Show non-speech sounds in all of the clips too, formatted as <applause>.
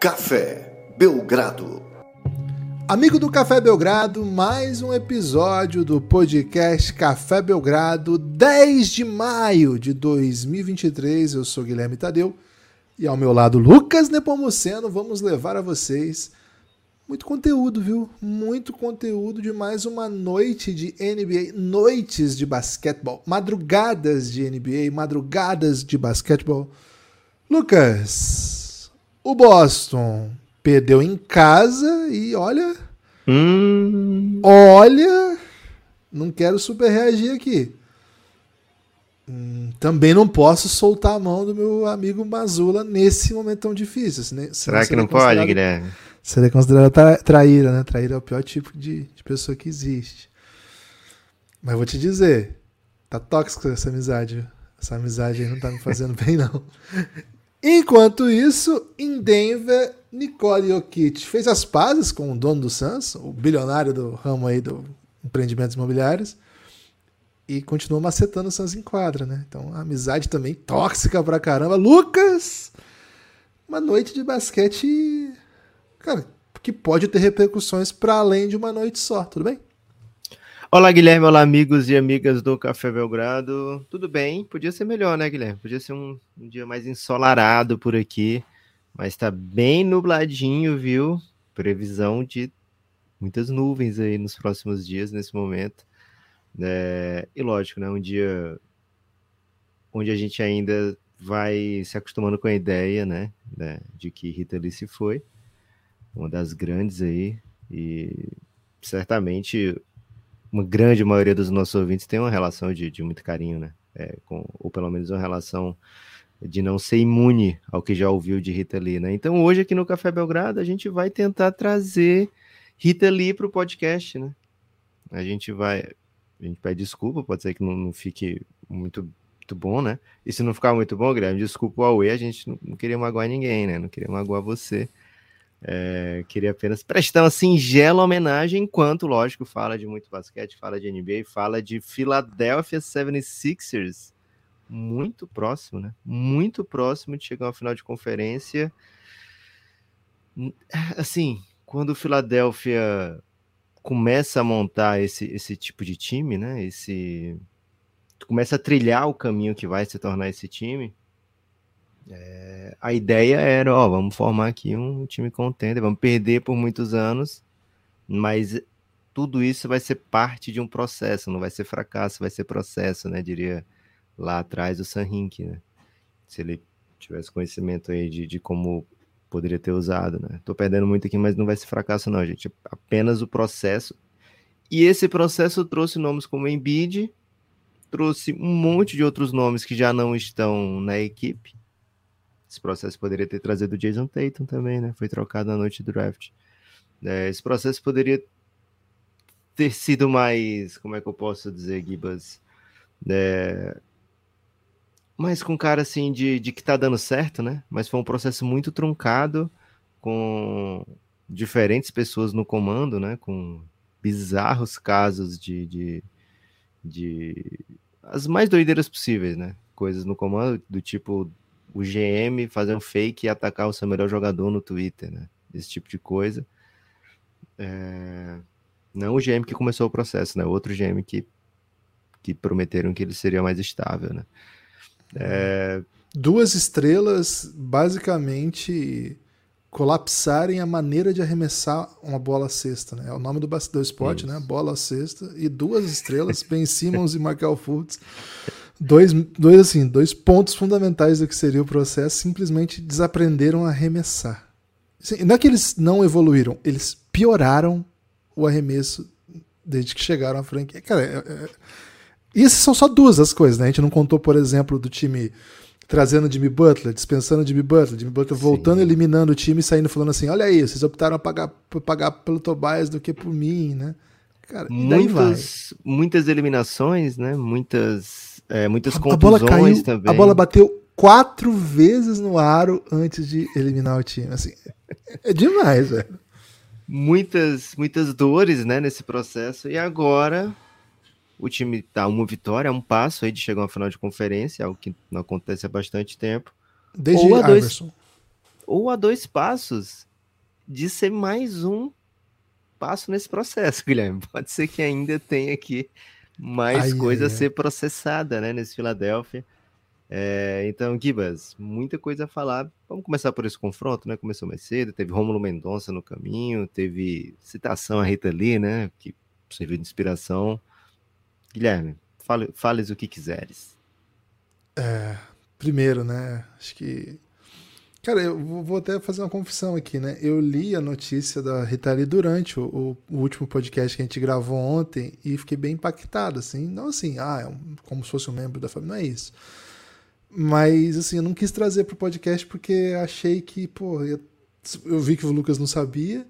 Café Belgrado. Amigo do Café Belgrado, mais um episódio do podcast Café Belgrado, 10 de maio de 2023. Eu sou Guilherme Tadeu e ao meu lado Lucas Nepomuceno. Vamos levar a vocês muito conteúdo, viu? Muito conteúdo de mais uma noite de NBA, noites de basquetebol, madrugadas de NBA, madrugadas de basquetebol. Lucas, o Boston perdeu em casa e olha. Hum. Olha. Não quero super reagir aqui. Hum, também não posso soltar a mão do meu amigo Mazula nesse momento tão difícil. Será que não pode, Guilherme? Seria considerada tra traíra, né? Traíra é o pior tipo de, de pessoa que existe. Mas vou te dizer, tá tóxica essa amizade. Essa amizade aí não tá me fazendo <laughs> bem, não. Enquanto isso, em Denver, Nicole Jokic fez as pazes com o dono do Suns, o bilionário do ramo aí do empreendimentos imobiliários, e continuou macetando o Suns em quadra, né? Então, amizade também tóxica pra caramba. Lucas! Uma noite de basquete cara, que pode ter repercussões para além de uma noite só, tudo bem? Olá, Guilherme, olá, amigos e amigas do Café Belgrado. Tudo bem? Podia ser melhor, né, Guilherme? Podia ser um, um dia mais ensolarado por aqui, mas tá bem nubladinho, viu? Previsão de muitas nuvens aí nos próximos dias, nesse momento. É, e lógico, né? Um dia onde a gente ainda vai se acostumando com a ideia, né? né de que Rita Lee se foi uma das grandes aí, e certamente uma grande maioria dos nossos ouvintes tem uma relação de, de muito carinho, né? É, com, ou pelo menos uma relação de não ser imune ao que já ouviu de Rita Lee, né? Então hoje aqui no Café Belgrado a gente vai tentar trazer Rita Lee para o podcast, né? A gente vai, a gente pede desculpa, pode ser que não, não fique muito, muito bom, né? E se não ficar muito bom, Guilherme, desculpa o Aue, a gente não, não queria magoar ninguém, né? Não queria magoar você. É, queria apenas prestar uma singela homenagem, enquanto, lógico, fala de muito basquete, fala de NBA, fala de Philadelphia 76ers, muito próximo, né? Muito próximo de chegar ao final de conferência. Assim, quando o Philadelphia começa a montar esse, esse tipo de time, né? Esse começa a trilhar o caminho que vai se tornar esse time, é, a ideia era, ó, vamos formar aqui um time contender, vamos perder por muitos anos, mas tudo isso vai ser parte de um processo, não vai ser fracasso, vai ser processo, né? Diria lá atrás o San né? Se ele tivesse conhecimento aí de, de como poderia ter usado, né? Tô perdendo muito aqui, mas não vai ser fracasso não, gente. Apenas o processo. E esse processo trouxe nomes como Embiid, trouxe um monte de outros nomes que já não estão na equipe esse processo poderia ter trazido o Jason Tatum também, né? Foi trocado na noite do draft. É, esse processo poderia ter sido mais, como é que eu posso dizer, Gibas? É, mas com cara assim de, de que tá dando certo, né? Mas foi um processo muito truncado, com diferentes pessoas no comando, né? Com bizarros casos de, de, de as mais doideiras possíveis, né? Coisas no comando do tipo o GM fazer um fake e atacar o seu melhor jogador no Twitter, né? Esse tipo de coisa. É... Não o GM que começou o processo, né? Outro GM que, que prometeram que ele seria mais estável, né? É... Duas estrelas basicamente colapsarem a maneira de arremessar uma bola cesta, né? É o nome do, do esporte, Isso. né? Bola cesta e duas estrelas, Ben Simmons e Markel Fultz, dois, dois, assim, dois pontos fundamentais do que seria o processo simplesmente desaprenderam a arremessar. Assim, não é que eles não evoluíram, eles pioraram o arremesso desde que chegaram à franquia. Cara, é, é... e essas são só duas as coisas, né? A gente não contou, por exemplo, do time trazendo Jimmy Butler, dispensando Jimmy Butler, Jimmy Butler Sim. voltando, eliminando o time e saindo falando assim: olha aí, vocês optaram a pagar, pagar pelo Tobias do que por mim, né? Cara, muitas, muitas eliminações, né? Muitas é, muitas a, contusões a caiu, também. A bola bateu quatro vezes no aro antes de eliminar o time. Assim, <laughs> é demais, velho. Muitas, muitas dores, né, nesse processo. E agora o time tá uma vitória, um passo aí de chegar a uma final de conferência, algo que não acontece há bastante tempo. Desde ou a Iverson. Dois, ou a dois passos de ser mais um passo nesse processo, <laughs> Guilherme. Pode ser que ainda tenha aqui mais ai, coisa ai, a ser processada, né, nesse Filadélfia. É, então, Gibas, muita coisa a falar. Vamos começar por esse confronto, né? Começou mais cedo, teve Rômulo Mendonça no caminho, teve citação a Rita Lee, né? Que serviu de inspiração. Guilherme, fale, fales o que quiseres. É, primeiro, né? Acho que. Cara, eu vou até fazer uma confissão aqui, né? Eu li a notícia da Rita Lee durante o, o, último podcast que a gente gravou ontem e fiquei bem impactado, assim. Não assim, ah, é um, como se fosse um membro da família, não é isso. Mas, assim, eu não quis trazer pro podcast porque achei que, pô, eu, eu vi que o Lucas não sabia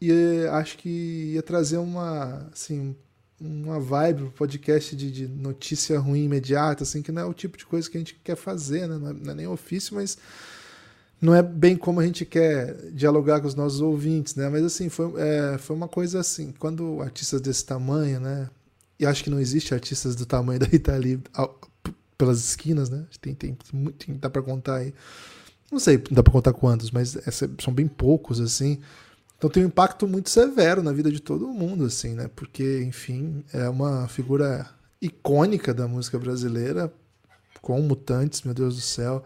e acho que ia trazer uma, assim, uma vibe pro podcast de, de, notícia ruim imediata, assim, que não é o tipo de coisa que a gente quer fazer, né? Não é, não é nem ofício, mas não é bem como a gente quer dialogar com os nossos ouvintes, né? Mas assim, foi, é, foi uma coisa assim, quando artistas desse tamanho, né? E acho que não existe artistas do tamanho <laughs> da Itália pelas esquinas, né? Tem, tem, tem dá para contar aí. Não sei, dá para contar quantos, mas essa, são bem poucos, assim. Então tem um impacto muito severo na vida de todo mundo, assim, né? Porque, enfim, é uma figura icônica da música brasileira, com Mutantes, meu Deus do céu.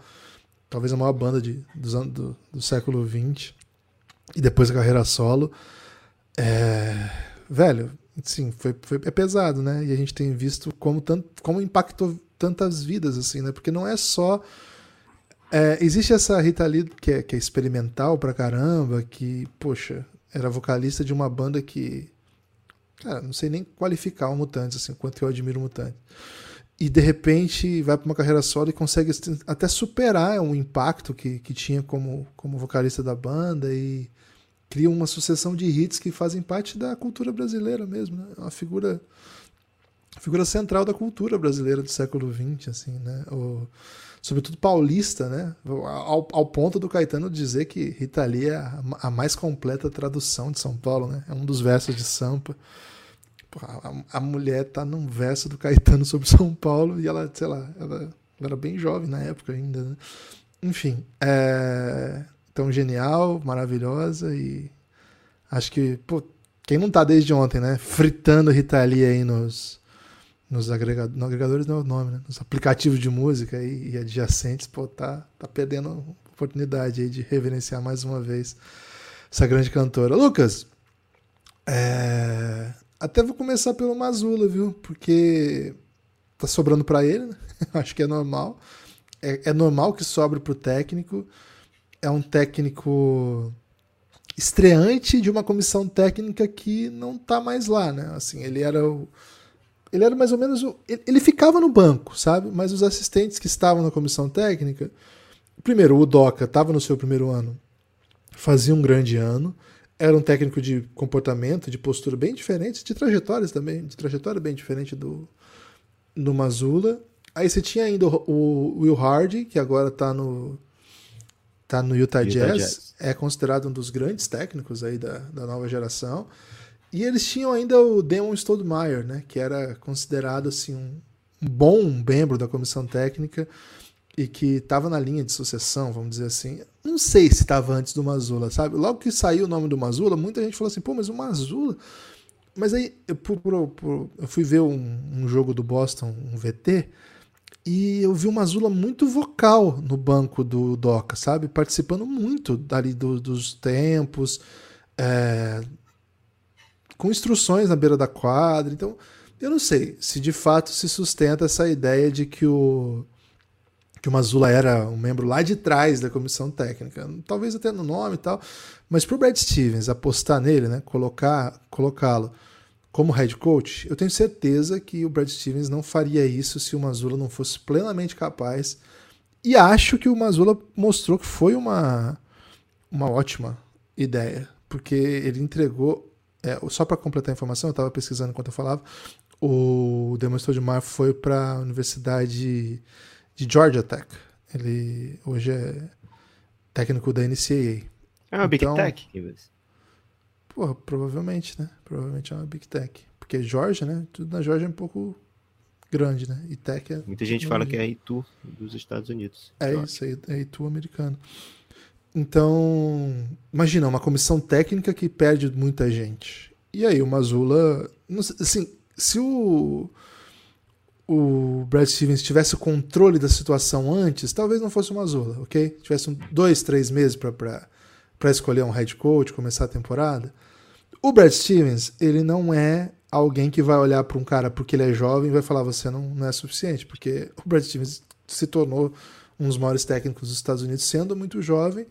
Talvez a maior banda de, dos anos, do, do século XX. E depois a carreira solo. É... Velho, sim, foi, foi, é pesado, né? E a gente tem visto como, tanto, como impactou tantas vidas, assim, né? Porque não é só é, existe essa Rita Lee que é, que é experimental pra caramba, que, poxa, era vocalista de uma banda que. Cara, não sei nem qualificar o Mutantes, assim, quanto eu admiro o Mutantes. E de repente vai para uma carreira solo e consegue até superar o impacto que, que tinha como, como vocalista da banda e cria uma sucessão de hits que fazem parte da cultura brasileira mesmo, né? É uma figura figura central da cultura brasileira do século XX, assim, né? O, sobretudo paulista, né? Ao, ao, ponto do Caetano dizer que Rita Lee é a, a, mais completa tradução de São Paulo, né? É um dos versos de Sampa. A, a, mulher tá num verso do Caetano sobre São Paulo e ela, sei lá, ela, ela era bem jovem na época ainda, né? Enfim, é tão genial, maravilhosa e acho que, pô, quem não tá desde ontem, né? Fritando Rita Lee aí nos nos agregadores, agregadores não é o nome, né? Nos aplicativos de música e, e adjacentes, pô, tá, tá perdendo oportunidade aí de reverenciar mais uma vez essa grande cantora. Lucas, é... até vou começar pelo Mazula, viu? Porque tá sobrando para ele, né? <laughs> Acho que é normal. É, é normal que sobre pro técnico. É um técnico estreante de uma comissão técnica que não tá mais lá, né? Assim, ele era o ele era mais ou menos. O, ele ficava no banco, sabe? Mas os assistentes que estavam na comissão técnica. Primeiro, o Doca estava no seu primeiro ano, fazia um grande ano. Era um técnico de comportamento, de postura bem diferente, de trajetórias também, de trajetória bem diferente do, do Mazula. Aí você tinha ainda o, o Will Hardy, que agora está no, tá no Utah, Utah Jazz, Jazz, é considerado um dos grandes técnicos aí da, da nova geração. E eles tinham ainda o Damon Stoudemire, né, que era considerado assim um, um bom membro da comissão técnica e que estava na linha de sucessão, vamos dizer assim. Não sei se estava antes do Mazula, sabe? Logo que saiu o nome do Mazula, muita gente falou assim, pô, mas o Mazula... Mas aí eu, por, por, eu fui ver um, um, jogo do Boston, um VT, e eu vi o Mazula muito vocal no banco do Doca, sabe? Participando muito dali do, dos tempos, é, com instruções na beira da quadra. Então, eu não sei se de fato se sustenta essa ideia de que o que o Mazula era um membro lá de trás da comissão técnica, talvez até no nome e tal, mas para o Brad Stevens apostar nele, né, colocar, colocá-lo como head coach, eu tenho certeza que o Brad Stevens não faria isso se o Mazula não fosse plenamente capaz. E acho que o Mazula mostrou que foi uma, uma ótima ideia, porque ele entregou é, só para completar a informação, eu estava pesquisando enquanto eu falava. O Demonstrador de Mar foi para a Universidade de Georgia Tech. Ele hoje é técnico da NCAA. É uma então, Big Tech? Porra, provavelmente, né? Provavelmente é uma Big Tech. Porque Georgia, né? Tudo na Georgia é um pouco grande, né? E Tech é. Muita gente fala que é Itu dos Estados Unidos. É Georgia. isso aí, é Itu americano. Então, imagina, uma comissão técnica que perde muita gente. E aí, o Mazula. Assim, se o, o Brad Stevens tivesse o controle da situação antes, talvez não fosse o Mazula, ok? Tivesse dois, três meses para escolher um head coach, começar a temporada. O Brad Stevens, ele não é alguém que vai olhar para um cara porque ele é jovem e vai falar você não, não é suficiente, porque o Brad Stevens se tornou um dos maiores técnicos dos Estados Unidos sendo muito jovem.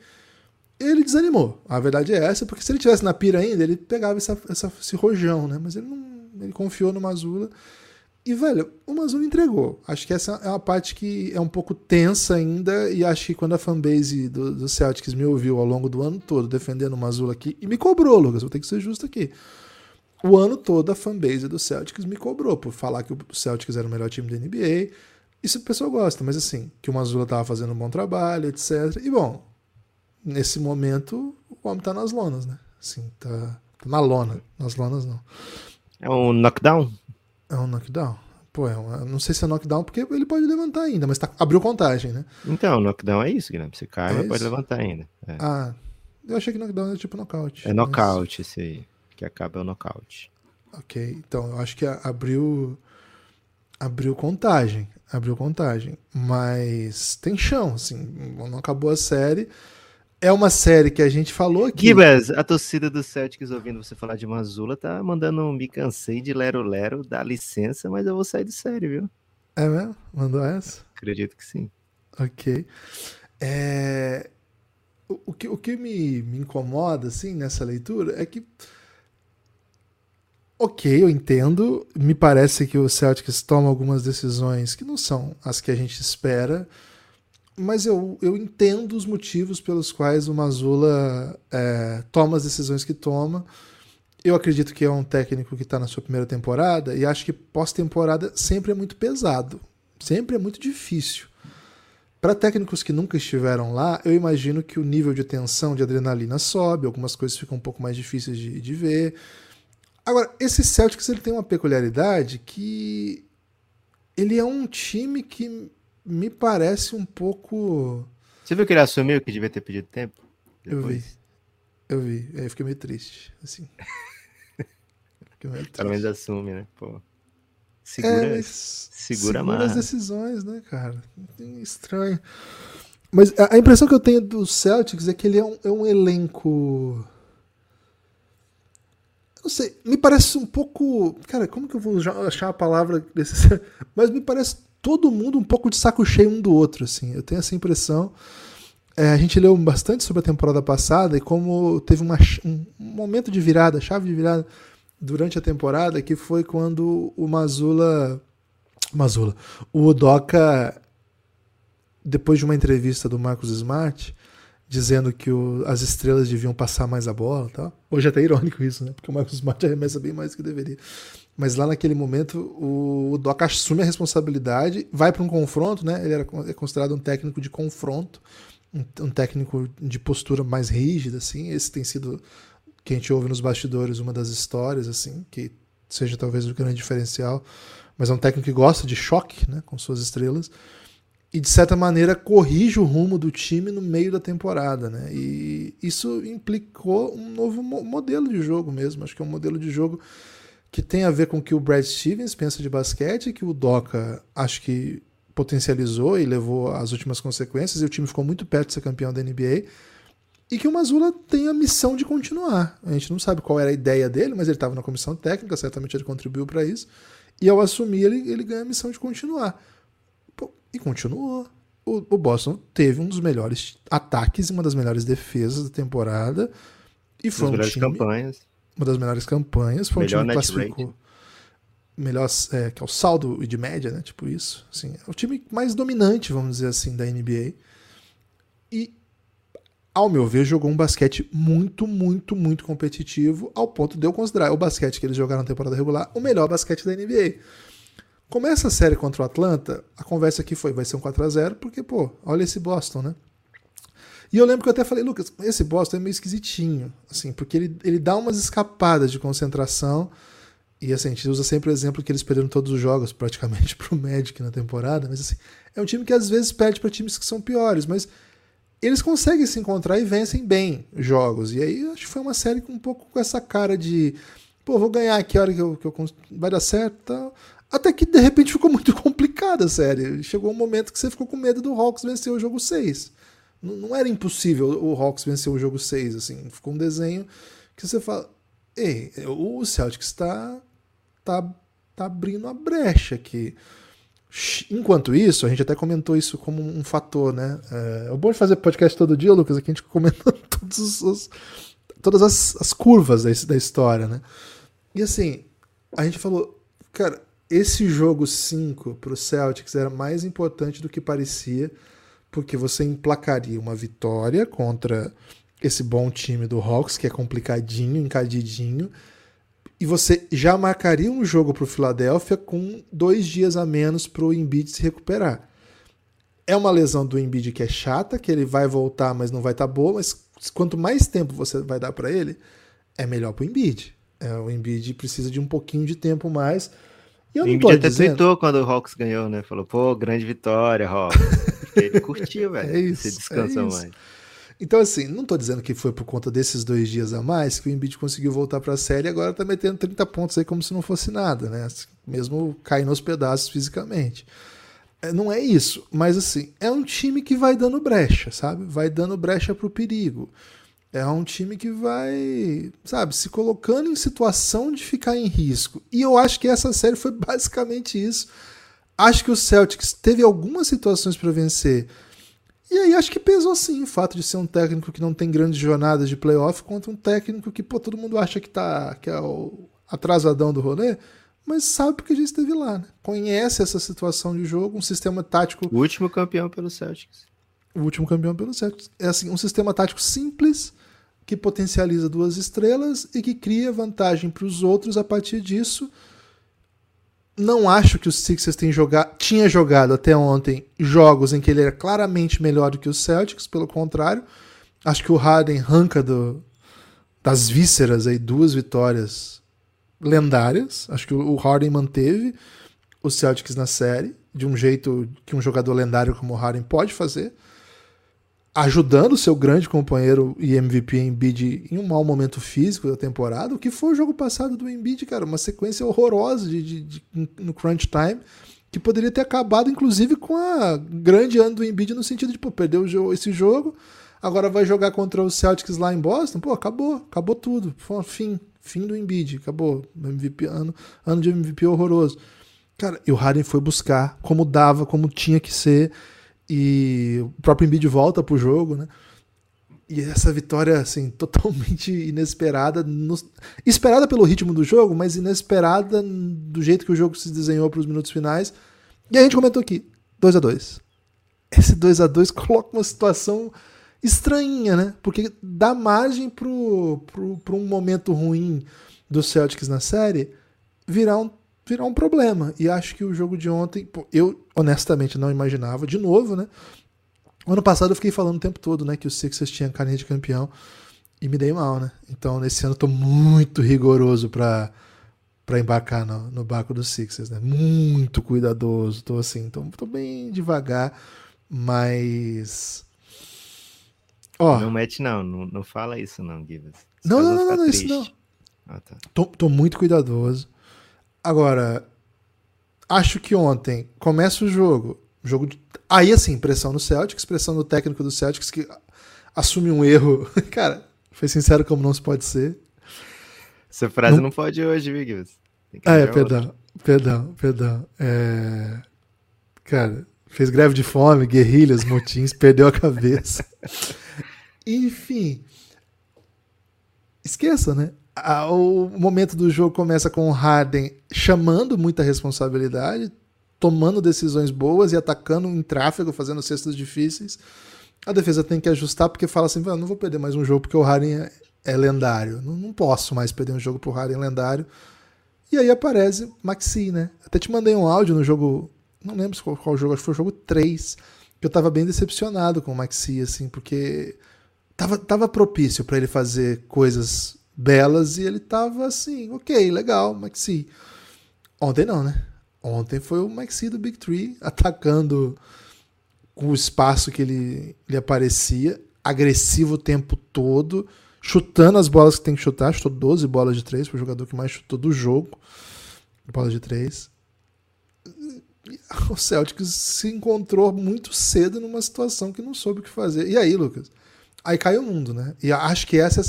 Ele desanimou. A verdade é essa, porque se ele tivesse na pira ainda, ele pegava essa, essa, esse rojão, né? Mas ele não. Ele confiou no Mazula. E, velho, o Mazula entregou. Acho que essa é uma parte que é um pouco tensa ainda. E acho que quando a fanbase do, do Celtics me ouviu ao longo do ano todo defendendo o Mazula aqui, e me cobrou, Lucas, vou ter que ser justo aqui o ano todo a fanbase do Celtics me cobrou por falar que o Celtics era o melhor time da NBA. Isso o pessoal gosta, mas assim, que o Mazula estava fazendo um bom trabalho, etc. E bom, nesse momento o homem tá nas lonas, né? Assim, tá, tá na lona, nas lonas não. É um knockdown? É um knockdown. Pô, é um, não sei se é knockdown porque ele pode levantar ainda, mas tá, abriu contagem, né? Então, knockdown é isso, Guilherme. Você cai, é mas pode levantar ainda. É. Ah, eu achei que knockdown era tipo nocaute. É nocaute mas... esse aí que acaba o nocaute. Ok, então eu acho que abriu abriu contagem, abriu contagem, mas tem chão, assim, não acabou a série. É uma série que a gente falou aqui. Gibas, a torcida do Celtics ouvindo você falar de Mazula tá mandando um me cansei de lero lero, dá licença, mas eu vou sair de série, viu? É mesmo? Mandou essa? Acredito que sim. Ok. É... O, que, o que me, me incomoda, assim, nessa leitura é que Ok, eu entendo. Me parece que o Celtics toma algumas decisões que não são as que a gente espera, mas eu, eu entendo os motivos pelos quais o Mazula é, toma as decisões que toma. Eu acredito que é um técnico que está na sua primeira temporada e acho que pós-temporada sempre é muito pesado, sempre é muito difícil. Para técnicos que nunca estiveram lá, eu imagino que o nível de tensão, de adrenalina sobe, algumas coisas ficam um pouco mais difíceis de, de ver. Agora, esse Celtics ele tem uma peculiaridade que ele é um time que me parece um pouco. Você viu que ele assumiu que devia ter pedido tempo? Depois? Eu vi. Eu vi. Aí eu fiquei meio triste, assim. <laughs> meio Pelo menos assume, né? Pô. Segura, é, segura, segura as decisões, né, cara? Estranho. Mas a impressão que eu tenho do Celtics é que ele é um, é um elenco não sei, me parece um pouco. Cara, como que eu vou achar a palavra desse. <laughs> Mas me parece todo mundo um pouco de saco cheio um do outro, assim. Eu tenho essa impressão. É, a gente leu bastante sobre a temporada passada e como teve uma, um momento de virada, chave de virada durante a temporada, que foi quando o Mazula. Mazula. O Udoka, depois de uma entrevista do Marcos Smart, dizendo que o, as estrelas deviam passar mais a bola tal. Hoje é até irônico isso, né? Porque o Marcos Smart arremessa bem mais do que deveria. Mas lá naquele momento o, Doc assume a responsabilidade, vai para um confronto, né? Ele era é considerado um técnico de confronto, um, um, técnico de postura mais rígida, assim. Esse tem sido que a gente ouve nos bastidores uma das histórias, assim, que seja talvez o grande diferencial. Mas é um técnico que gosta de choque, né? Com suas estrelas e de certa maneira corrige o rumo do time no meio da temporada, né? E isso implicou um novo modelo de jogo mesmo. Acho que é um modelo de jogo que tem a ver com o que o Brad Stevens pensa de basquete, que o Doca acho que potencializou e levou às últimas consequências, e o time ficou muito perto de ser campeão da NBA. E que o Mazula tem a missão de continuar. A gente não sabe qual era a ideia dele, mas ele estava na comissão técnica, certamente ele contribuiu para isso. E ao assumir, ele, ele ganha a missão de continuar. E continuou. O, o Boston teve um dos melhores ataques e uma das melhores defesas da temporada. E foi um time, campanhas. Uma das melhores campanhas. Foi Melhor um time que classificou. Rating. Melhor, é, que é o saldo de média, né? Tipo isso. Assim, é o time mais dominante, vamos dizer assim, da NBA. E, ao meu ver, jogou um basquete muito, muito, muito competitivo, ao ponto de eu considerar o basquete que eles jogaram na temporada regular o melhor basquete da NBA. Começa a série contra o Atlanta, a conversa aqui foi, vai ser um 4 a 0 porque, pô, olha esse Boston, né? E eu lembro que eu até falei, Lucas, esse Boston é meio esquisitinho, assim, porque ele, ele dá umas escapadas de concentração, e assim, a gente usa sempre o exemplo que eles perderam todos os jogos <laughs> praticamente pro Magic na temporada, mas assim, é um time que às vezes perde para times que são piores, mas eles conseguem se encontrar e vencem bem jogos. E aí acho que foi uma série com um pouco com essa cara de, pô, vou ganhar aqui a hora que eu, que eu vai dar certo tal. Até que de repente ficou muito <laughs> complicada a série. Chegou um momento que você ficou com medo do Hawks vencer o jogo 6. Não, era impossível o Hawks vencer o jogo 6, assim. Ficou um desenho que você fala, ei, o Celtics está tá, tá abrindo a brecha aqui. Enquanto isso, a gente até comentou isso como um fator, né? É, é bom de fazer podcast todo dia, Lucas, aqui a gente <laughs> comenta todos os, todas as, as curvas da, da história, né? E assim, a gente falou, cara, esse jogo 5 para o Celtics era mais importante do que parecia, porque você emplacaria uma vitória contra esse bom time do Hawks, que é complicadinho, encadidinho, e você já marcaria um jogo para o Philadelphia com dois dias a menos para o Embiid se recuperar. É uma lesão do Embiid que é chata, que ele vai voltar, mas não vai estar tá boa, mas quanto mais tempo você vai dar para ele, é melhor para o Embiid. É, o Embiid precisa de um pouquinho de tempo mais. E eu o Embiid até dizendo... quando o Hawks ganhou, né? Falou, pô, grande vitória, Hawks. <laughs> ele curtiu, velho. É isso, você descansa é mais. Então, assim, não estou dizendo que foi por conta desses dois dias a mais que o Embiid conseguiu voltar para a série e agora está metendo 30 pontos aí como se não fosse nada, né? Mesmo caindo aos pedaços fisicamente. É, não é isso, mas assim, é um time que vai dando brecha, sabe? Vai dando brecha para o perigo. É um time que vai, sabe, se colocando em situação de ficar em risco. E eu acho que essa série foi basicamente isso. Acho que o Celtics teve algumas situações para vencer e aí acho que pesou sim o fato de ser um técnico que não tem grandes jornadas de playoff contra um técnico que, pô, todo mundo acha que tá que é o atrasadão do rolê, mas sabe porque já esteve lá, né? Conhece essa situação de jogo, um sistema tático. O último campeão pelo Celtics. O último campeão pelo Celtics. É assim, um sistema tático simples que potencializa duas estrelas e que cria vantagem para os outros a partir disso não acho que o Sixers tem jogado, tinha jogado até ontem jogos em que ele era claramente melhor do que o Celtics, pelo contrário. Acho que o Harden arranca do, das vísceras aí duas vitórias lendárias. Acho que o Harden manteve o Celtics na série de um jeito que um jogador lendário como o Harden pode fazer ajudando seu grande companheiro e MVP Embiid em um mau momento físico da temporada. O que foi o jogo passado do Embiid, cara? Uma sequência horrorosa de, de, de, no crunch time que poderia ter acabado, inclusive, com a grande ano do Embiid no sentido de, pô, perdeu esse jogo, agora vai jogar contra os Celtics lá em Boston, pô, acabou, acabou tudo, foi fim, fim do Embiid, acabou, MVP, ano, ano de MVP horroroso. Cara, e o Harden foi buscar como dava, como tinha que ser, e o próprio Embiid volta pro jogo, né? E essa vitória, assim, <laughs> totalmente inesperada. No... Esperada pelo ritmo do jogo, mas inesperada do jeito que o jogo se desenhou para os minutos finais. E a gente comentou aqui: 2 a 2 Esse 2 a 2 <laughs> coloca uma situação estranha, né? Porque dá margem para um momento ruim do Celtics na série virar um virar um problema. E acho que o jogo de ontem, pô, eu honestamente não imaginava, de novo, né? Ano passado eu fiquei falando o tempo todo, né, que o Sixers tinha carinha de campeão e me dei mal, né? Então nesse ano eu tô muito rigoroso para para embarcar no, no barco dos Sixers, né? Muito cuidadoso, tô assim, tô, tô bem devagar, mas ó, não mete não, não, não fala isso não, Givas. Não, não, não, não, isso não. Ah, tá. tô, tô muito cuidadoso. Agora, acho que ontem começa o jogo. jogo de... Aí, assim, pressão no Celtics, pressão no técnico do Celtics que assume um erro. <laughs> Cara, foi sincero como não se pode ser. Essa frase não, não pode hoje, Miguel. Ah, é, perdão, perdão, perdão. É... Cara, fez greve de fome, guerrilhas, motins, <laughs> perdeu a cabeça. <laughs> Enfim. Esqueça, né? O momento do jogo começa com o Harden chamando muita responsabilidade, tomando decisões boas e atacando em tráfego, fazendo cestas difíceis. A defesa tem que ajustar porque fala assim: não vou perder mais um jogo porque o Harden é, é lendário. Não, não, posso mais perder um jogo pro Harden lendário. E aí aparece Maxi, né? Até te mandei um áudio no jogo, não lembro qual, qual jogo, acho que foi o jogo 3, que eu tava bem decepcionado com o Maxi, assim, porque tava, tava propício para ele fazer coisas belas e ele tava assim, ok, legal, Maxi. Ontem não, né? Ontem foi o Maxi do Big Tree atacando com o espaço que ele, ele aparecia, agressivo o tempo todo, chutando as bolas que tem que chutar, chutou 12 bolas de três, foi o jogador que mais chutou do jogo, bola de três. O Celtics se encontrou muito cedo numa situação que não soube o que fazer. E aí, Lucas? Aí cai o mundo, né? E acho que essa é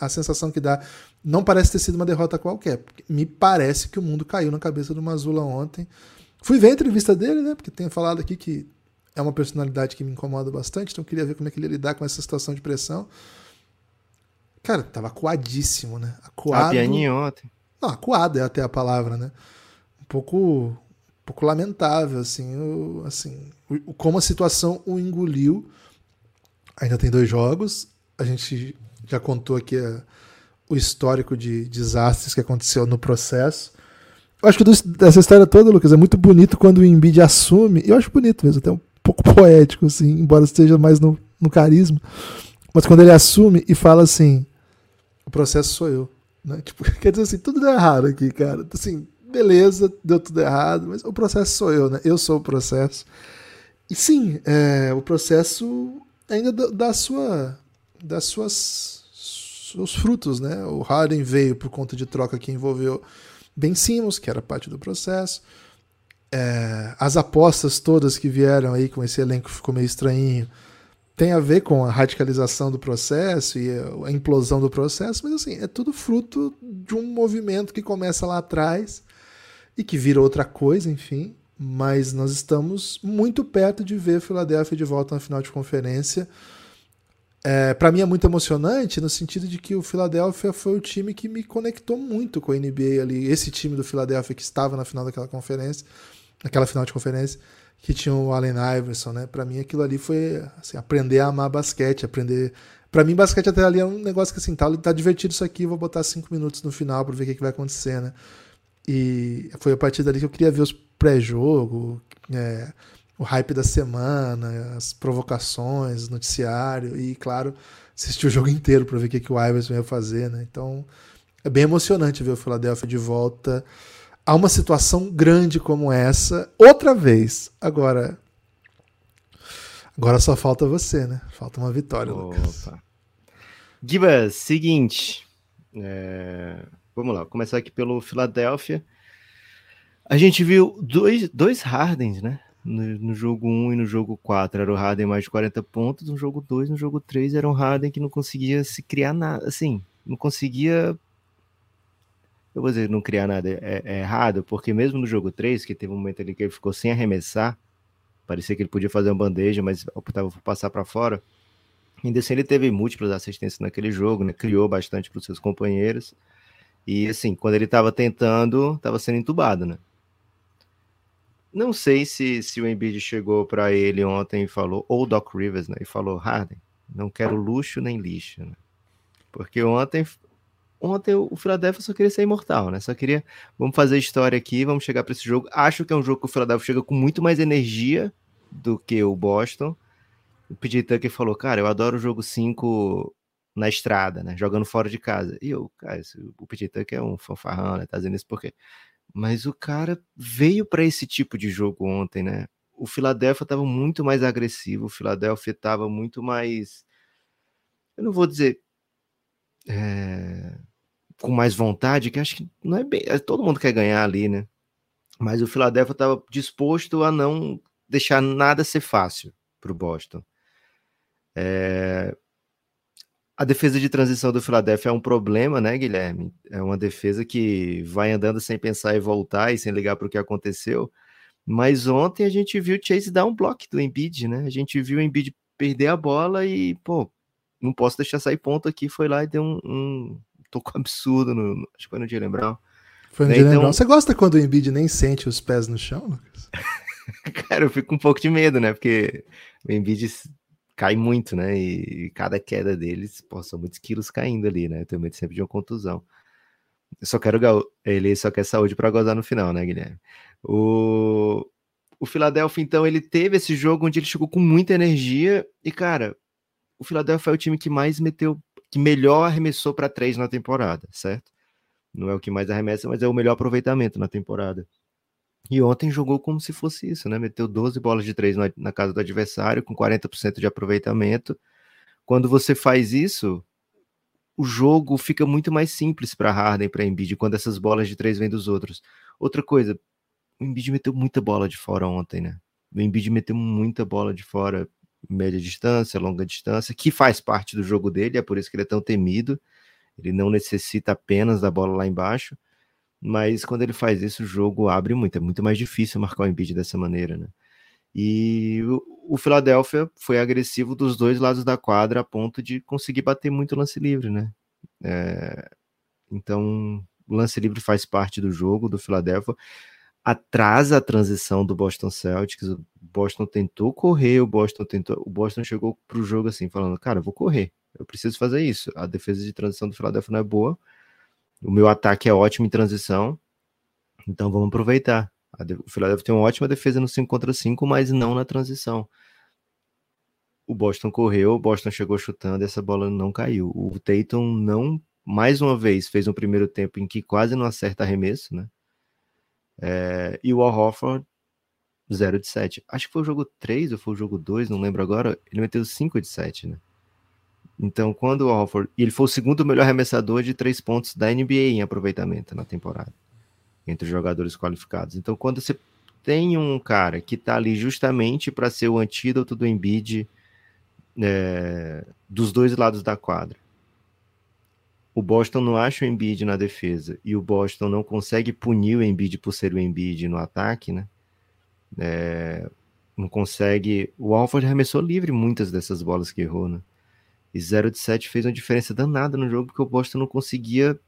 a, sensação que dá. Não parece ter sido uma derrota qualquer. Me parece que o mundo caiu na cabeça do Mazula ontem. Fui ver a entrevista dele, né? Porque tem falado aqui que é uma personalidade que me incomoda bastante, então queria ver como é que ele ia lidar com essa situação de pressão. Cara, tava acuadíssimo, né? Acuado. pianinho ontem. Não, acuado é até a palavra, né? Um pouco, um pouco lamentável, assim, o, assim, o, como a situação o engoliu. Ainda tem dois jogos. A gente já contou aqui a, o histórico de desastres que aconteceu no processo. Eu acho que dessa história toda, Lucas, é muito bonito quando o Embiid assume. Eu acho bonito mesmo, até um pouco <laughs> poético, assim, embora esteja mais no, no carisma. Mas quando ele assume e fala assim: o processo sou eu. Né? <laughs> Tipo, quer dizer assim, tudo deu errado aqui, cara. Assim, beleza, deu tudo errado, mas o processo sou eu, né? Eu sou o processo. E sim, é, o processo ainda dá sua, das suas seus frutos, né? O Harden veio por conta de troca que envolveu Ben Simmons, que era parte do processo é, as apostas todas que vieram aí com esse elenco ficou meio estranho tem a ver com a radicalização do processo e a implosão do processo, mas assim, é tudo fruto de um movimento que começa lá atrás e que vira outra coisa, enfim. Mas nós estamos muito perto de ver Philadelphia de volta na final de conferência. É, para mim é muito emocionante no sentido de que o Philadelphia foi o time que me conectou muito com a NBA ali. Esse time do Philadelphia que estava na final daquela conferência naquela final de conferência, que tinha o Allen Iverson, né? Para mim aquilo ali foi assim, aprender a amar basquete, aprender. Para mim basquete até ali é um negócio que assim, tá, tá divertido isso aqui, vou botar cinco minutos no final para ver o que, que vai acontecer, né? E foi a partir dali que eu queria ver os pré-jogo, é, o hype da semana, as provocações, noticiário e, claro, assistir o jogo inteiro para ver o que, que o Iverson ia fazer, né? Então é bem emocionante ver o Philadelphia de volta a uma situação grande como essa outra vez. Agora, agora só falta você, né? Falta uma vitória, Opa. Lucas. Gibas, seguinte. É... Vamos lá, começar aqui pelo Philadelphia. A gente viu dois, dois Hardens, né? No, no, jogo 1 e no jogo 4 era o Harden mais de 40 pontos, no jogo 2, no jogo 3 era um Harden que não conseguia se criar nada, assim, não conseguia eu vou dizer, não criar nada é, é, errado, porque mesmo no jogo 3, que teve um momento ali que ele ficou sem arremessar, parecia que ele podia fazer uma bandeja, mas optava por passar para fora. Ainda assim, ele teve múltiplas assistências naquele jogo, né? criou bastante para os seus companheiros. E assim, quando ele estava tentando, estava sendo entubado, né? Não sei se, se o Embiid chegou para ele ontem e falou, ou o Doc Rivers, né? E falou, Harden, não quero luxo nem lixo, né? Porque ontem ontem o Philadelphia só queria ser imortal, né? Só queria, vamos fazer história aqui, vamos chegar para esse jogo. Acho que é um jogo que o Philadelphia chega com muito mais energia do que o Boston. O PJ Tucker falou, cara, eu adoro o jogo 5 na estrada, né? Jogando fora de casa. E eu, cara, o PJ Tucker é um fanfarrão, né? Tá dizendo isso porque. Mas o cara veio para esse tipo de jogo ontem, né? O Philadelphia estava muito mais agressivo, o Philadelphia estava muito mais. Eu não vou dizer é, com mais vontade, que acho que não é bem. É, todo mundo quer ganhar ali, né? Mas o Philadelphia estava disposto a não deixar nada ser fácil para o Boston. É... A defesa de transição do Philadelphia é um problema, né, Guilherme? É uma defesa que vai andando sem pensar e voltar e sem ligar para o que aconteceu. Mas ontem a gente viu o Chase dar um bloco do Embiid, né? A gente viu o Embiid perder a bola e, pô, não posso deixar sair ponto aqui. Foi lá e deu um, um toco <laughs> absurdo, no, acho que foi no dia lembrar. Foi no né? dia então... lembrar. Você gosta quando o Embiid nem sente os pés no chão, Lucas? <laughs> Cara, eu fico com um pouco de medo, né? Porque o Embiid cai muito, né? E cada queda deles, pô, são muitos quilos caindo ali, né? Tenho medo sempre de uma contusão. Eu só quero ele só quer saúde para gozar no final, né, Guilherme? O o Philadelphia então ele teve esse jogo onde ele chegou com muita energia e cara, o Philadelphia é o time que mais meteu que melhor arremessou para três na temporada, certo? Não é o que mais arremessa, mas é o melhor aproveitamento na temporada. E ontem jogou como se fosse isso, né? Meteu 12 bolas de três na casa do adversário, com 40% de aproveitamento. Quando você faz isso, o jogo fica muito mais simples para Harden, para Embiid, quando essas bolas de três vêm dos outros. Outra coisa, o Embiid meteu muita bola de fora ontem, né? O Embiid meteu muita bola de fora, média distância, longa distância, que faz parte do jogo dele, é por isso que ele é tão temido. Ele não necessita apenas da bola lá embaixo, mas quando ele faz isso, o jogo abre muito. É muito mais difícil marcar o Embiid dessa maneira, né? E o, Philadelphia foi agressivo dos dois lados da quadra a ponto de conseguir bater muito lance livre, né? É, então, o lance livre faz parte do jogo do Philadelphia. Atrasa a transição do Boston Celtics. O Boston tentou correr, o Boston tentou, o Boston chegou para o jogo assim, falando: "Cara, vou correr. Eu preciso fazer isso. A defesa de transição do Philadelphia não é boa. O meu ataque é ótimo em transição. Então vamos aproveitar. O Philadelphia tem uma ótima defesa no 5 contra 5, mas não na transição. O Boston correu, o Boston chegou chutando e essa bola não caiu. O Tatum não, mais uma vez, fez um primeiro tempo em que quase não acerta arremesso, né? É, e o Al Horford, 0 de 7. Acho que foi o jogo 3 ou foi o jogo 2, não lembro agora. Ele meteu 5 de 7, né? Então, quando o Al Horford. Ele foi o segundo melhor arremessador de 3 pontos da NBA em aproveitamento na temporada entre os jogadores qualificados. Então, quando você tem um cara que está ali justamente para ser o antídoto do Embiid é, dos dois lados da quadra, o Boston não acha o Embiid na defesa e o Boston não consegue punir o Embiid por ser o Embiid no ataque, né? É, não consegue. O Alford arremessou livre muitas dessas bolas que errou, né? E 0 de 7 fez uma diferença danada no jogo porque o Boston não conseguia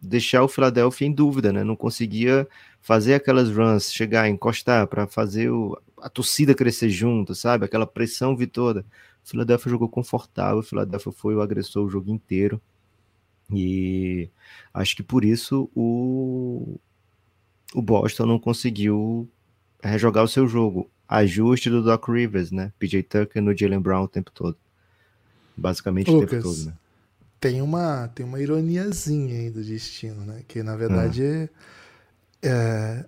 deixar o Philadelphia em dúvida, né? Não conseguia fazer aquelas runs, chegar, encostar para fazer o, a torcida crescer junto, sabe? Aquela pressão toda. O Philadelphia jogou confortável, o Philadelphia foi o agressor o jogo inteiro. E acho que por isso o, o Boston não conseguiu rejogar o seu jogo. Ajuste do Doc Rivers, né? PJ Tucker no Jalen Brown o tempo todo. Basicamente Lucas, o tempo todo, né? tem uma, tem uma ironiazinha aí do destino, né? Que na verdade é, é,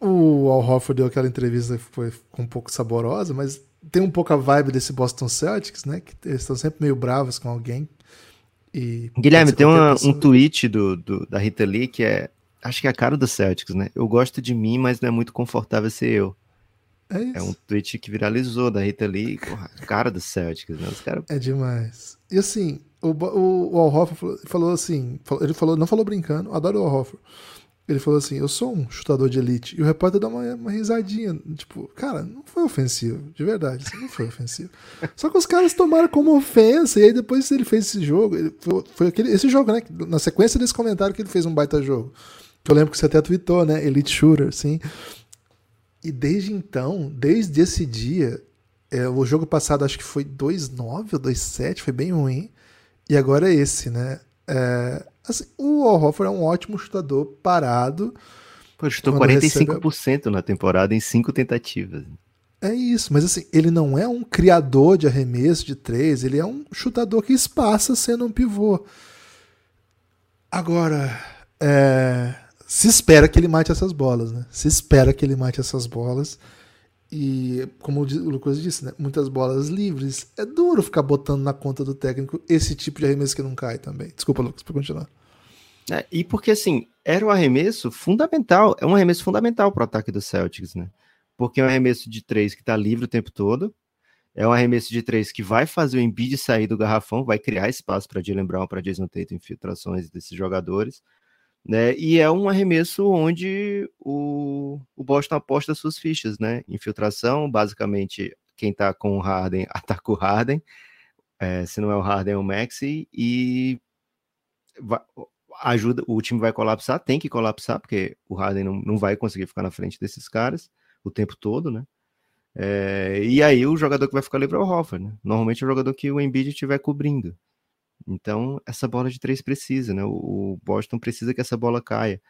o Al Horford deu aquela entrevista que foi um pouco saborosa, mas tem um pouco a vibe desse Boston Celtics, né? Que eles estão sempre meio bravos com alguém. E Guilherme, tem uma, um tweet do, do, da Rita Lee que é. Acho que é a cara do Celtics, né? Eu gosto de mim, mas não é muito confortável ser eu. É, é, um tweet que viralizou da Rita Lee, porra, cara do Celtics, né? Os cara... É demais. E assim, o, o, o Al Hofer falou, falou, assim, ele falou, não falou brincando, adoro o Al Hofer. Ele falou assim, eu sou um chutador de elite. E o repórter dá uma, uma risadinha, tipo, cara, não foi ofensivo, de verdade, não foi ofensivo. Só que os caras tomaram como ofensa, e aí depois ele fez esse jogo, ele, foi, foi, aquele, esse jogo, né, na sequência desse comentário que ele fez um baita jogo. Que eu lembro que você até tweetou, né, Elite Shooter, sim. E desde então, desde esse dia, é, o jogo passado acho que foi 2-9 ou 2-7, foi bem ruim. E agora é esse, né? É, assim, o Horford é um ótimo chutador parado. Pô, chutou 45% recebe... na temporada em cinco tentativas. É isso, mas assim, ele não é um criador de arremesso de três, ele é um chutador que espaça sendo um pivô. Agora, é, se espera que ele mate essas bolas, né? Se espera que ele mate essas bolas. E, como o Lucas disse, né? muitas bolas livres. É duro ficar botando na conta do técnico esse tipo de arremesso que não cai também. Desculpa, Lucas, para continuar. É, e porque, assim, era um arremesso fundamental, é um arremesso fundamental para o ataque do Celtics, né? Porque é um arremesso de três que está livre o tempo todo, é um arremesso de três que vai fazer o Embiid sair do garrafão, vai criar espaço para Jalen Brown, para Jason Tatum, infiltrações desses jogadores. Né? E é um arremesso onde o, o Boston aposta suas fichas, né? Infiltração, basicamente, quem tá com o Harden <laughs> ataca o Harden. É, se não é o Harden, é o Maxi. E vai, ajuda, o time vai colapsar, tem que colapsar, porque o Harden não, não vai conseguir ficar na frente desses caras o tempo todo, né? É, e aí o jogador que vai ficar livre é o Hoffer, né? Normalmente é o jogador que o Embiid estiver cobrindo. Então, essa bola de três precisa, né? O Boston precisa que essa bola caia.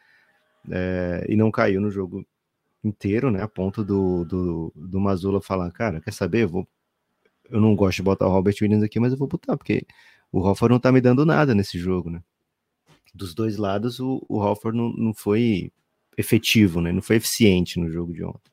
É, e não caiu no jogo inteiro, né? A ponto do, do, do Mazula falar, cara, quer saber? Eu, vou... eu não gosto de botar o Robert Williams aqui, mas eu vou botar, porque o Hofford não tá me dando nada nesse jogo, né? Dos dois lados, o, o não, não foi efetivo, né? Não foi eficiente no jogo de ontem.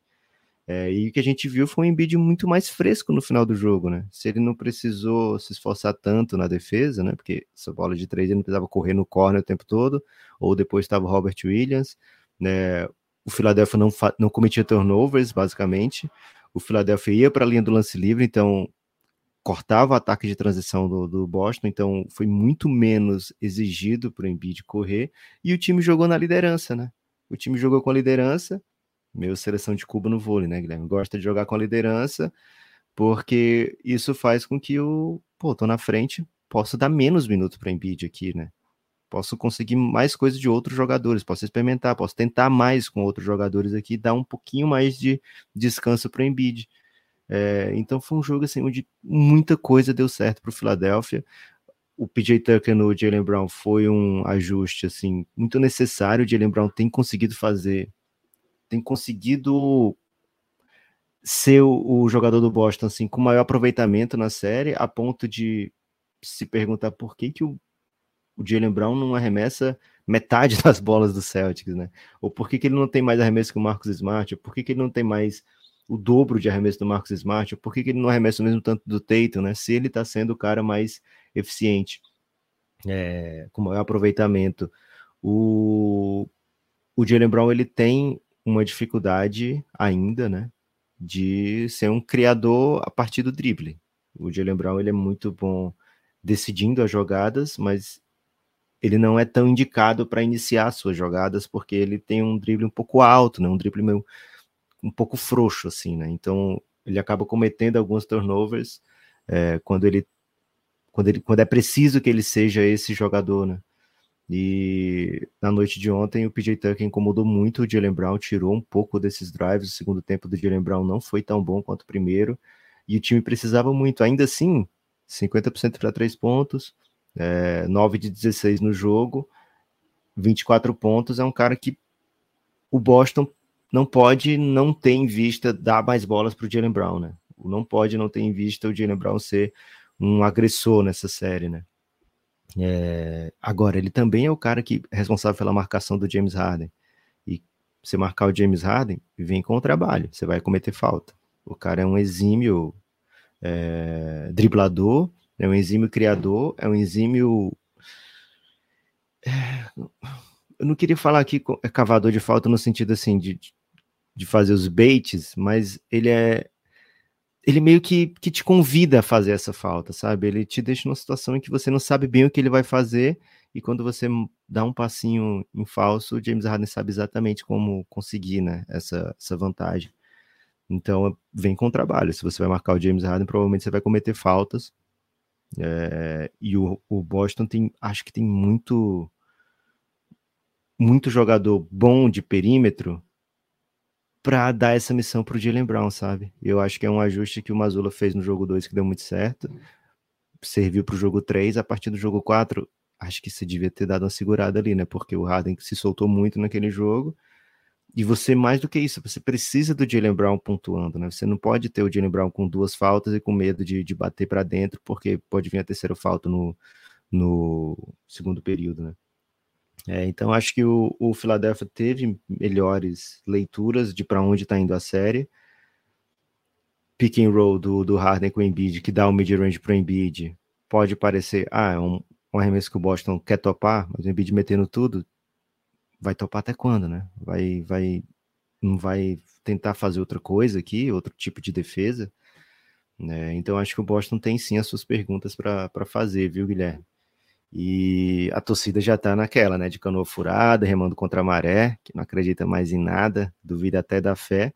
É, e o que a gente viu foi um Embiid muito mais fresco no final do jogo, né? Se ele não precisou se esforçar tanto na defesa, né? Porque essa bola de três ele não precisava correr no corner o tempo todo, ou depois estava o Robert Williams, né? O Philadelphia não, não cometia turnovers, basicamente. O Philadelphia ia para a linha do lance livre, então cortava o ataque de transição do, do Boston, então foi muito menos exigido para o Embiid correr, e o time jogou na liderança, né? O time jogou com a liderança, meu seleção de Cuba no vôlei, né, Guilherme? Gosta de jogar com a liderança, porque isso faz com que eu, pô, tô na frente, posso dar menos minutos para Embiid aqui, né? Posso conseguir mais coisas de outros jogadores, posso experimentar, posso tentar mais com outros jogadores aqui, dar um pouquinho mais de descanso para Embiid. É, então foi um jogo assim onde muita coisa deu certo para o Philadelphia. O PJ Tucker no Jalen Brown foi um ajuste assim muito necessário. O Jalen Brown tem conseguido fazer tem conseguido ser o, o, jogador do Boston assim com maior aproveitamento na série, a ponto de se perguntar por que, que o, o Jalen Brown não arremessa metade <laughs> das bolas do Celtics, né? Ou por que, que ele não tem mais arremesso que o Marcos Smart? Ou por que, que ele não tem mais o dobro de arremesso do Marcos Smart? Ou por que, que ele não arremessa o mesmo tanto do Tatum, né? Se ele tá sendo o cara mais eficiente, é, com maior aproveitamento. O, o Jalen Brown ele tem uma dificuldade ainda, né, de ser um criador a partir do drible. O Jalen Brown ele é muito bom decidindo as jogadas, mas ele não é tão indicado para iniciar suas jogadas porque ele tem um drible um pouco alto, né, um drible meio um pouco frouxo assim, né? Então ele acaba cometendo alguns turnovers é, quando ele quando ele quando é preciso que ele seja esse jogador, né? E na noite de ontem, o PJ Tucker incomodou muito o Jalen Brown, tirou um pouco desses drives. O segundo tempo do Jalen Brown não foi tão bom quanto o primeiro. E o time precisava muito. Ainda assim, 50% para três pontos, é, 9 de 16 no jogo, 24 pontos. É um cara que o Boston não pode não ter em vista dar mais bolas para o Jalen Brown, né? Não pode não ter em vista o Jalen Brown ser um agressor nessa série, né? É, agora, ele também é o cara que é responsável pela marcação do James Harden. E você marcar o James Harden, vem com o trabalho, você vai cometer falta. O cara é um exímio é, driblador, é um exímio criador, é um exímio. É, eu não queria falar aqui é cavador de falta no sentido assim de, de fazer os baits, mas ele é ele meio que, que te convida a fazer essa falta, sabe? Ele te deixa numa situação em que você não sabe bem o que ele vai fazer, e quando você dá um passinho em falso, o James Harden sabe exatamente como conseguir né, essa, essa vantagem. Então, vem com o trabalho. Se você vai marcar o James Harden, provavelmente você vai cometer faltas. É, e o, o Boston tem, acho que tem muito, muito jogador bom de perímetro para dar essa missão para o Jalen Brown, sabe? Eu acho que é um ajuste que o Mazula fez no jogo 2 que deu muito certo. Serviu para o jogo 3. A partir do jogo 4, acho que você devia ter dado uma segurada ali, né? Porque o Harden se soltou muito naquele jogo. E você, mais do que isso, você precisa do Jalen Brown pontuando, né? Você não pode ter o Jalen Brown com duas faltas e com medo de, de bater para dentro, porque pode vir a terceira falta no, no segundo período, né? É, então acho que o, o Philadelphia teve melhores leituras de para onde está indo a série. Pick and roll do, do Harden com o Embiid, que dá o mid-range para o Embiid, pode parecer, ah, é um, um arremesso que o Boston quer topar, mas o Embiid metendo tudo, vai topar até quando, né? Vai, vai, não vai tentar fazer outra coisa aqui, outro tipo de defesa. Né? Então acho que o Boston tem sim as suas perguntas para fazer, viu, Guilherme? E a torcida já tá naquela, né? De canoa furada, remando contra a maré, que não acredita mais em nada, duvida até da fé.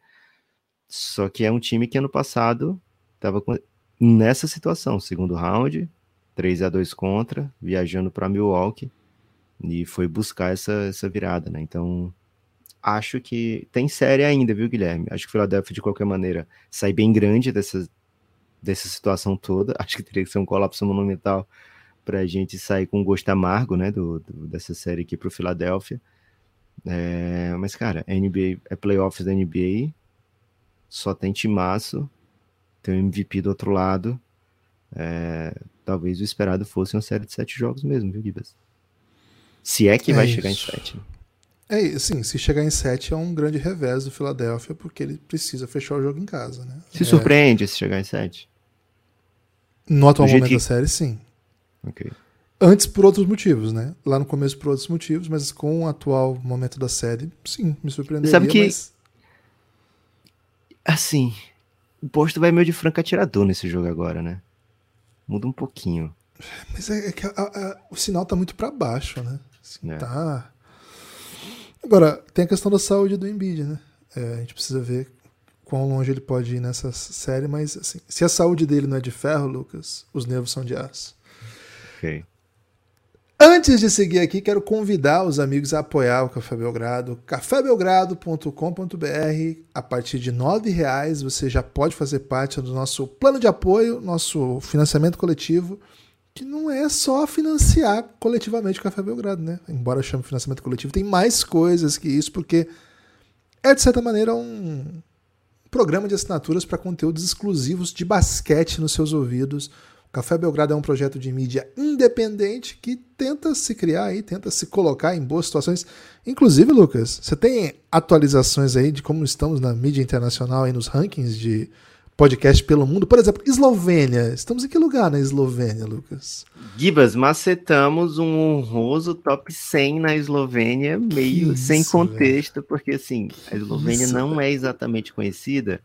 Só que é um time que ano passado estava nessa situação, segundo round, 3 a 2 contra, viajando para Milwaukee e foi buscar essa, essa virada, né? Então, acho que tem série ainda, viu, Guilherme? Acho que o Philadelphia, de qualquer maneira, sai bem grande dessa, dessa situação toda. <laughs> Acho que teria que ser um colapso monumental para a gente sair com um gosto amargo, né, do, do dessa série aqui para o Philadelphia. É, mas, cara, NBA, é playoffs da NBA, só tem timaço, tem o MVP do outro lado. É, talvez o esperado fosse uma série de sete jogos mesmo, viu, Gibas? Se é que é vai isso. chegar em sete. É, assim, se chegar em 7 é um grande revés do Philadelphia, porque ele precisa fechar o jogo em casa, né? Se é, surpreende se chegar em 7? No atual momento que- da série, sim. Ok. Antes por outros motivos, né? Lá no começo por outros motivos, mas com o atual momento da série, sim, me surpreenderia. Sabe que- mas- Assim, o posto vai meio de franco atirador nesse jogo agora, né? Muda um pouquinho. Mas é, é que a- a- o sinal tá muito pra baixo, né? Assim, É. Tá. Agora, tem a questão da saúde do Embiid, né? É, a gente precisa ver quão longe ele pode ir nessa série, mas assim, se a saúde dele não é de ferro, Lucas, os nervos são de aço. Antes de seguir aqui, quero convidar os amigos a apoiar o Café Belgrado. cafébelgrado.com.br. A partir de 9 reais você já pode fazer parte do nosso plano de apoio, nosso financiamento coletivo, que não é só financiar coletivamente o Café Belgrado, né? Embora chame financiamento coletivo, tem mais coisas que isso, porque é, de certa maneira, um programa de assinaturas para conteúdos exclusivos de basquete nos seus ouvidos. Café Belgrado é um projeto de mídia independente que tenta se criar aí, tenta se colocar em boas situações. Inclusive, Lucas, você tem atualizações aí de como estamos na mídia internacional e nos rankings de podcast pelo mundo? Por exemplo, Eslovênia. Estamos em que lugar na Eslovênia, Lucas? Gibas, macetamos um honroso top 100 na Eslovênia, meio Que sem isso, contexto, porque assim, a Eslovênia isso, não é exatamente conhecida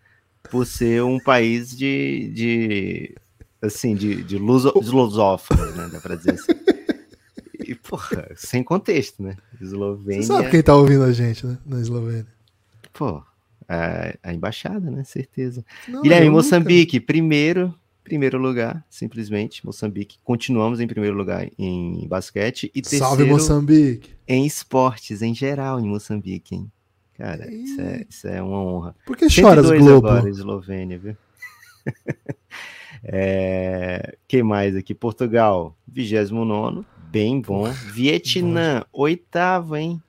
por ser um país de, de assim, de, de luso, de lusófonos, né, dá pra dizer assim. E, porra, sem contexto, né? Eslovênia, Você sabe quem tá ouvindo a gente, né? Na Eslovênia. pô, a, a embaixada, né, certeza. Não, Guilherme, nunca- Moçambique, primeiro, primeiro lugar, simplesmente, Moçambique. Continuamos em primeiro lugar em basquete e Salve, terceiro Moçambique. em esportes em geral em Moçambique, hein? Cara, isso é, isso é uma honra. Por que choras, 102 Globo? agora, Eslovênia, viu? <laughs> é, quem mais aqui? Portugal, 29, bem bom. Vietnã, oitavo, hein?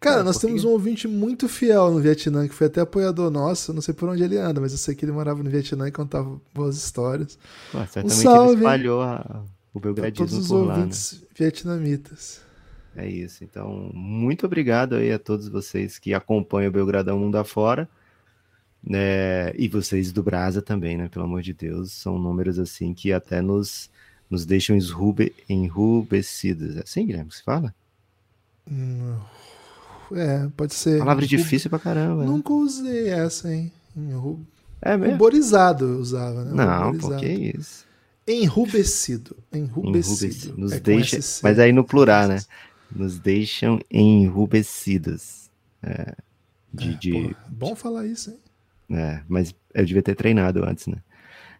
Cara, nós porque- temos um ouvinte muito fiel no Vietnã, que foi até apoiador nosso. Não sei por onde ele anda, mas eu sei que ele morava no Vietnã e contava boas histórias. Pô, certamente salve, ele espalhou a- o belgradismo todos os por lá, né? ouvintes vietnamitas. É isso. Então, muito obrigado aí a todos vocês que acompanham o Belgradão Mundo Afora. Né? E vocês do Brasa também, né? Pelo amor de Deus. São números assim que até nos, nos deixam esrube, enrubescidos. É assim, Guilherme, que se fala? Hum, É, pode ser. Palavra Ru- difícil pra caramba. né? Nunca usei essa, hein? Enru- É mesmo? Ruborizado eu usava, né? Não, Ruborizado. pô, que isso. Enrubescido. Enrubescido. Enrubescido. Nos É deixa. Mas aí no plural, né? Nos deixam enrubescidos. É, de, É, de, bom falar isso, hein? É, mas eu devia ter treinado antes, né?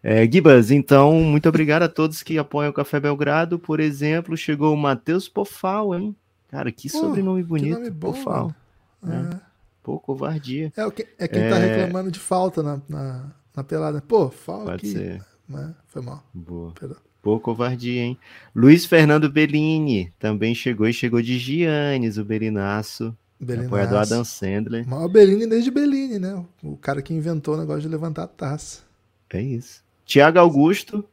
É, Gibas, então, muito obrigado a todos que apoiam o Café Belgrado. Por exemplo, chegou o Matheus Pofal, hein? Cara, que Pô, sobrenome Que bonito, nome bom, Pofal. mano. Pô, covardia. É, é, que- é quem tá É. reclamando de falta na, na, na pelada. Pô, falta Pode aqui. ser. Né? Foi mal. Boa. Perdão. Pô, covardia, hein? Luiz Fernando Bellini também chegou e chegou de Giannis, o Belinaço, Belinaço. apoiador Adam Sandler. Maior Bellini desde Bellini, né? O cara que inventou o negócio de levantar a taça. É isso. Tiago Augusto.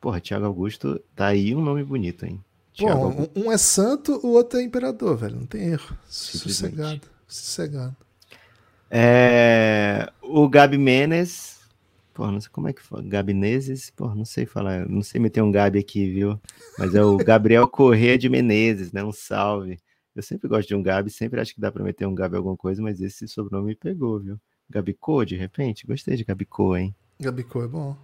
Porra, Tiago Augusto, tá aí um nome bonito, hein? Augusto. um, um é santo, o outro é imperador, velho. Não tem erro. Sossegado. Sossegado. É, o Gabi Menes. Porra, não sei como é que fala. Gabineses? Porra, não sei falar. Não sei meter um Gabi aqui, viu? Mas é o <laughs> Gabriel Corrêa de Menezes, né? Um salve. Eu sempre gosto de um Gabi, sempre acho que dá pra meter um Gabi alguma coisa, mas esse sobrenome me pegou, viu? Gabicô, de repente? Gostei de Gabicô, hein? Gabicô é bom.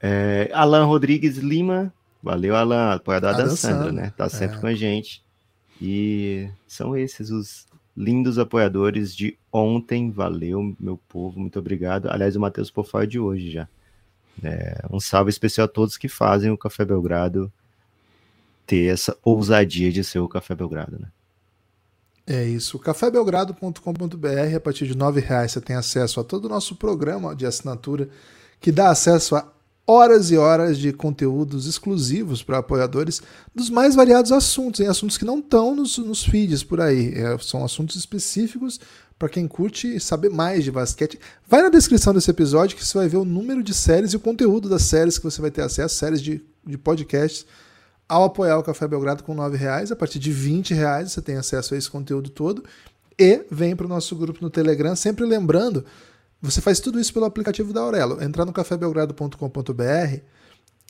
É, Alan Rodrigues Lima. Valeu, Alan. Apoiador da Adam Sandra, Sandler, né? Tá sempre é. com a gente. E são esses os lindos apoiadores de ontem. Valeu, meu povo. Muito obrigado. Aliás, o Matheus Pofal é de hoje já. É, um salve especial a todos que fazem o Café Belgrado ter essa ousadia de ser o Café Belgrado, né? É isso. cafébelgrado.com.br, a partir de 9 reais você tem acesso a todo o nosso programa de assinatura, que dá acesso a horas e horas de conteúdos exclusivos para apoiadores dos mais variados assuntos, em assuntos que não estão nos, nos feeds por aí. É, são assuntos específicos para quem curte saber mais de basquete. Vai na descrição desse episódio que você vai ver o número de séries e o conteúdo das séries que você vai ter acesso, séries de, de podcasts ao apoiar o Café Belgrado com 9 reais, a partir de 20 reais você tem acesso a esse conteúdo todo. e vem para o nosso grupo no Telegram, sempre lembrando, você faz tudo isso pelo aplicativo da Aurelo. Entrar no cafébelgrado.com.br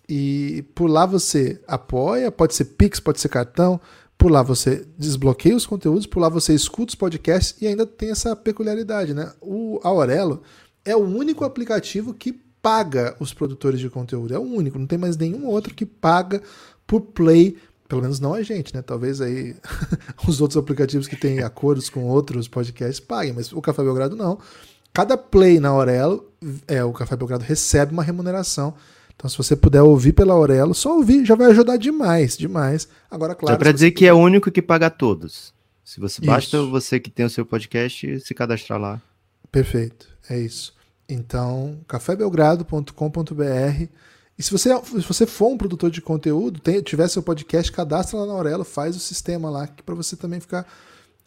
e por lá você apoia, pode ser Pix, pode ser cartão, por lá você desbloqueia os conteúdos, por lá você escuta os podcasts e ainda tem essa peculiaridade, né? O Aurelo é o único aplicativo que paga os produtores de conteúdo. É o único, não tem mais nenhum outro que paga por play pelo menos não a gente, né? Talvez aí <laughs> os outros aplicativos que têm acordos com outros podcasts paguem, mas o Café Belgrado não. Cada play na Aurelo, é, o Café Belgrado recebe uma remuneração. Então, se você puder ouvir pela Aurelo, só ouvir já vai ajudar demais, demais. Agora, claro. É para dizer que é o único que paga todos. Se você basta isso. você que tem o seu podcast se cadastrar lá. Perfeito, é isso. Então, cafébelgrado.com.br e se você, se você for um produtor de conteúdo, tem, tiver seu podcast, cadastra lá na Aurelo, faz o sistema lá para você também ficar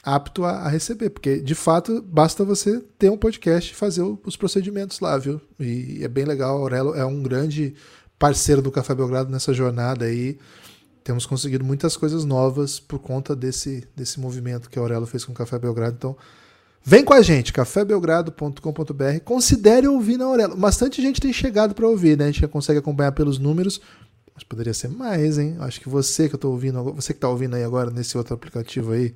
apto a, a, receber, porque de fato basta você ter um podcast e fazer o, os procedimentos lá, viu? E é bem legal, a Aurelo é um grande parceiro do Café Belgrado nessa jornada aí. Temos conseguido muitas coisas novas por conta desse, desse movimento que a Aurelo fez com o Café Belgrado. Então, Vem com a gente, cafébelgrado.com.br. Considere ouvir na Aurelo. Bastante gente tem chegado para ouvir, né? A gente já consegue acompanhar pelos números, mas poderia ser mais, hein? Acho que você que eu tô ouvindo, você que tá ouvindo aí agora nesse outro aplicativo aí,